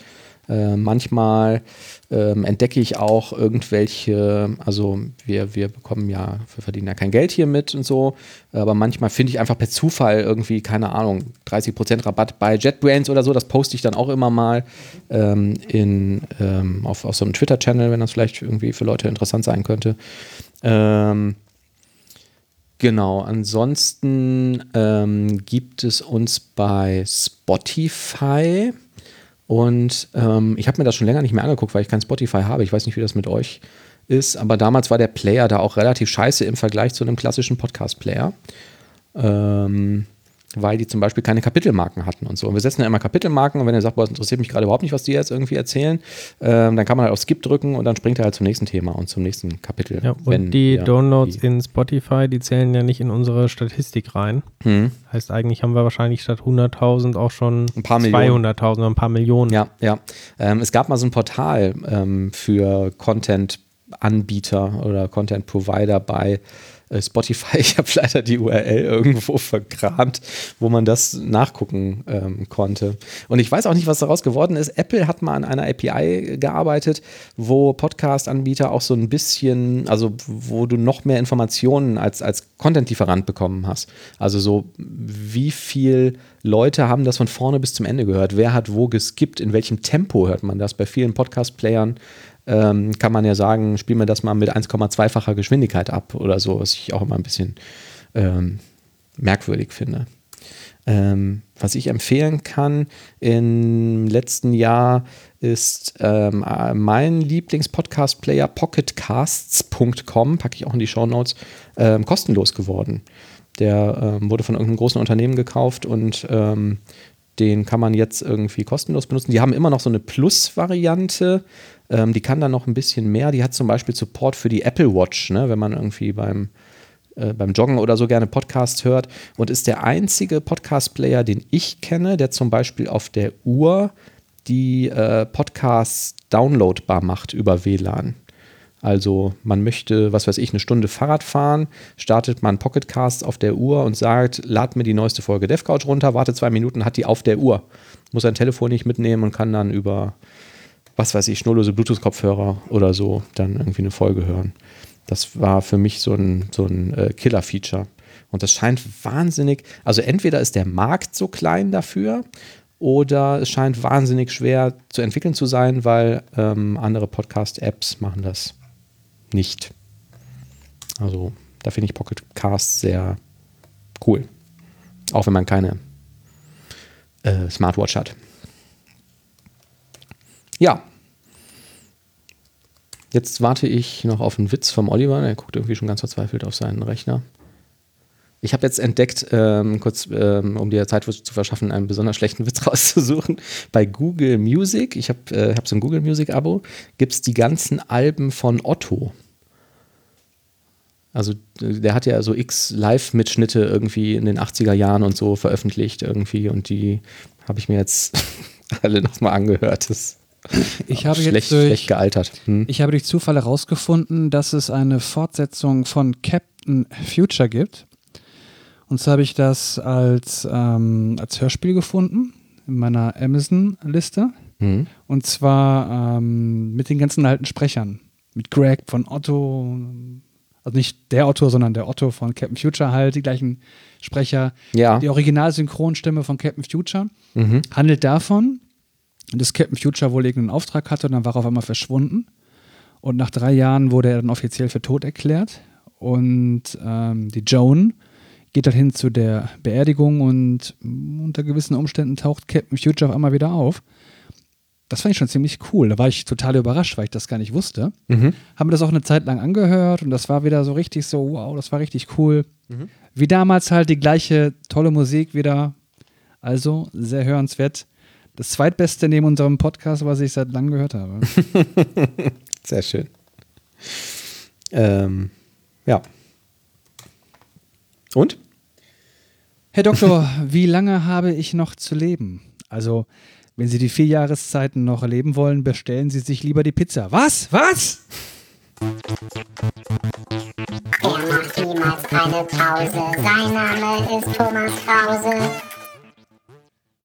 Speaker 2: äh, manchmal ähm, entdecke ich auch irgendwelche, also wir, wir bekommen ja, wir verdienen ja kein Geld hier mit und so, aber manchmal finde ich einfach per Zufall irgendwie, keine Ahnung, 30% Rabatt bei JetBrains oder so, das poste ich dann auch immer mal ähm, in, ähm, auf, auf so einem Twitter-Channel, wenn das vielleicht irgendwie für Leute interessant sein könnte. Ähm, Genau, ansonsten ähm, gibt es uns bei Spotify und ähm, ich habe mir das schon länger nicht mehr angeguckt, weil ich kein Spotify habe. Ich weiß nicht, wie das mit euch ist, aber damals war der Player da auch relativ scheiße im Vergleich zu einem klassischen Podcast-Player. Ähm, weil die zum Beispiel keine Kapitelmarken hatten und so. Und wir setzen ja immer Kapitelmarken und wenn ihr sagt, boah, das interessiert mich gerade überhaupt nicht, was die jetzt irgendwie erzählen, ähm, dann kann man halt auf Skip drücken und dann springt er halt zum nächsten Thema und zum nächsten Kapitel.
Speaker 3: Ja, und die Downloads die in Spotify, die zählen ja nicht in unsere Statistik rein. Hm. Heißt, eigentlich haben wir wahrscheinlich statt 100.000 auch schon 200.000 oder ein paar Millionen.
Speaker 2: Ja, ja. Ähm, es gab mal so ein Portal ähm, für Content-Anbieter oder Content-Provider bei Spotify, ich habe leider die URL irgendwo verkramt, wo man das nachgucken ähm, konnte. Und ich weiß auch nicht, was daraus geworden ist. Apple hat mal an einer API gearbeitet, wo Podcast-Anbieter auch so ein bisschen, also wo du noch mehr Informationen als, als Content-Lieferant bekommen hast. Also so, wie viel Leute haben das von vorne bis zum Ende gehört? Wer hat wo geskippt? In welchem Tempo hört man das? Bei vielen Podcast-Playern ähm, kann man ja sagen, spiel mir das mal mit 1,2-facher Geschwindigkeit ab oder so, was ich auch immer ein bisschen ähm, merkwürdig finde. Ähm, was ich empfehlen kann im letzten Jahr ist ähm, mein Lieblings-Podcast-Player pocketcasts.com, packe ich auch in die Show Notes, ähm, kostenlos geworden. Der ähm, wurde von irgendeinem großen Unternehmen gekauft und ähm, den kann man jetzt irgendwie kostenlos benutzen. Die haben immer noch so eine Plus-Variante, ähm, die kann dann noch ein bisschen mehr. Die hat zum Beispiel Support für die Apple Watch, ne, wenn man irgendwie beim, äh, beim Joggen oder so gerne Podcasts hört. Und ist der einzige Podcast-Player, den ich kenne, der zum Beispiel auf der Uhr die äh, Podcasts downloadbar macht über WLAN. Also man möchte, was weiß ich, eine Stunde Fahrrad fahren, startet man Pocketcast auf der Uhr und sagt, lad mir die neueste Folge DevCouch runter, wartet zwei Minuten, hat die auf der Uhr. Muss sein Telefon nicht mitnehmen und kann dann über was weiß ich, schnurlose Bluetooth-Kopfhörer oder so dann irgendwie eine Folge hören. Das war für mich so ein, so ein äh, Killer-Feature. Und das scheint wahnsinnig, also entweder ist der Markt so klein dafür oder es scheint wahnsinnig schwer zu entwickeln zu sein, weil ähm, andere Podcast-Apps machen das nicht. Also da finde ich Pocket Cast sehr cool. Auch wenn man keine äh, Smartwatch hat. Ja. Jetzt warte ich noch auf einen Witz vom Oliver. Er guckt irgendwie schon ganz verzweifelt auf seinen Rechner. Ich habe jetzt entdeckt, ähm, kurz ähm, um dir Zeit zu verschaffen, einen besonders schlechten Witz rauszusuchen. Bei Google Music, ich habe äh, hab so ein Google Music-Abo, gibt es die ganzen Alben von Otto. Also der hat ja so x Live-Mitschnitte irgendwie in den 80er Jahren und so veröffentlicht irgendwie und die habe ich mir jetzt alle nochmal angehört. Das
Speaker 1: ich habe
Speaker 2: schlecht,
Speaker 1: jetzt durch,
Speaker 2: schlecht gealtert.
Speaker 1: Hm. Ich habe durch Zufall herausgefunden, dass es eine Fortsetzung von Captain Future gibt. Und zwar habe ich das als, ähm, als Hörspiel gefunden in meiner Amazon-Liste. Mhm. Und zwar ähm, mit den ganzen alten Sprechern. Mit Greg von Otto, also nicht der Otto, sondern der Otto von Captain Future halt, die gleichen Sprecher.
Speaker 2: Ja.
Speaker 1: Die Original-Synchronstimme von Captain Future mhm. handelt davon, dass Captain Future wohl irgendeinen Auftrag hatte und dann war er auf einmal verschwunden. Und nach drei Jahren wurde er dann offiziell für tot erklärt. Und ähm, die Joan geht dorthin zu der Beerdigung und unter gewissen Umständen taucht Captain Future auf einmal wieder auf. Das fand ich schon ziemlich cool. Da war ich total überrascht, weil ich das gar nicht wusste. Mhm. Haben wir das auch eine Zeit lang angehört und das war wieder so richtig so, wow, das war richtig cool. Mhm. Wie damals halt die gleiche tolle Musik wieder. Also sehr hörenswert. Das zweitbeste neben unserem Podcast, was ich seit langem gehört habe.
Speaker 2: sehr schön. Ähm, ja. Und?
Speaker 1: Herr Doktor, wie lange habe ich noch zu leben? Also, wenn Sie die vier Jahreszeiten noch erleben wollen, bestellen Sie sich lieber die Pizza. Was? Was? Er macht niemals eine Pause. Sein Name ist Thomas Krause.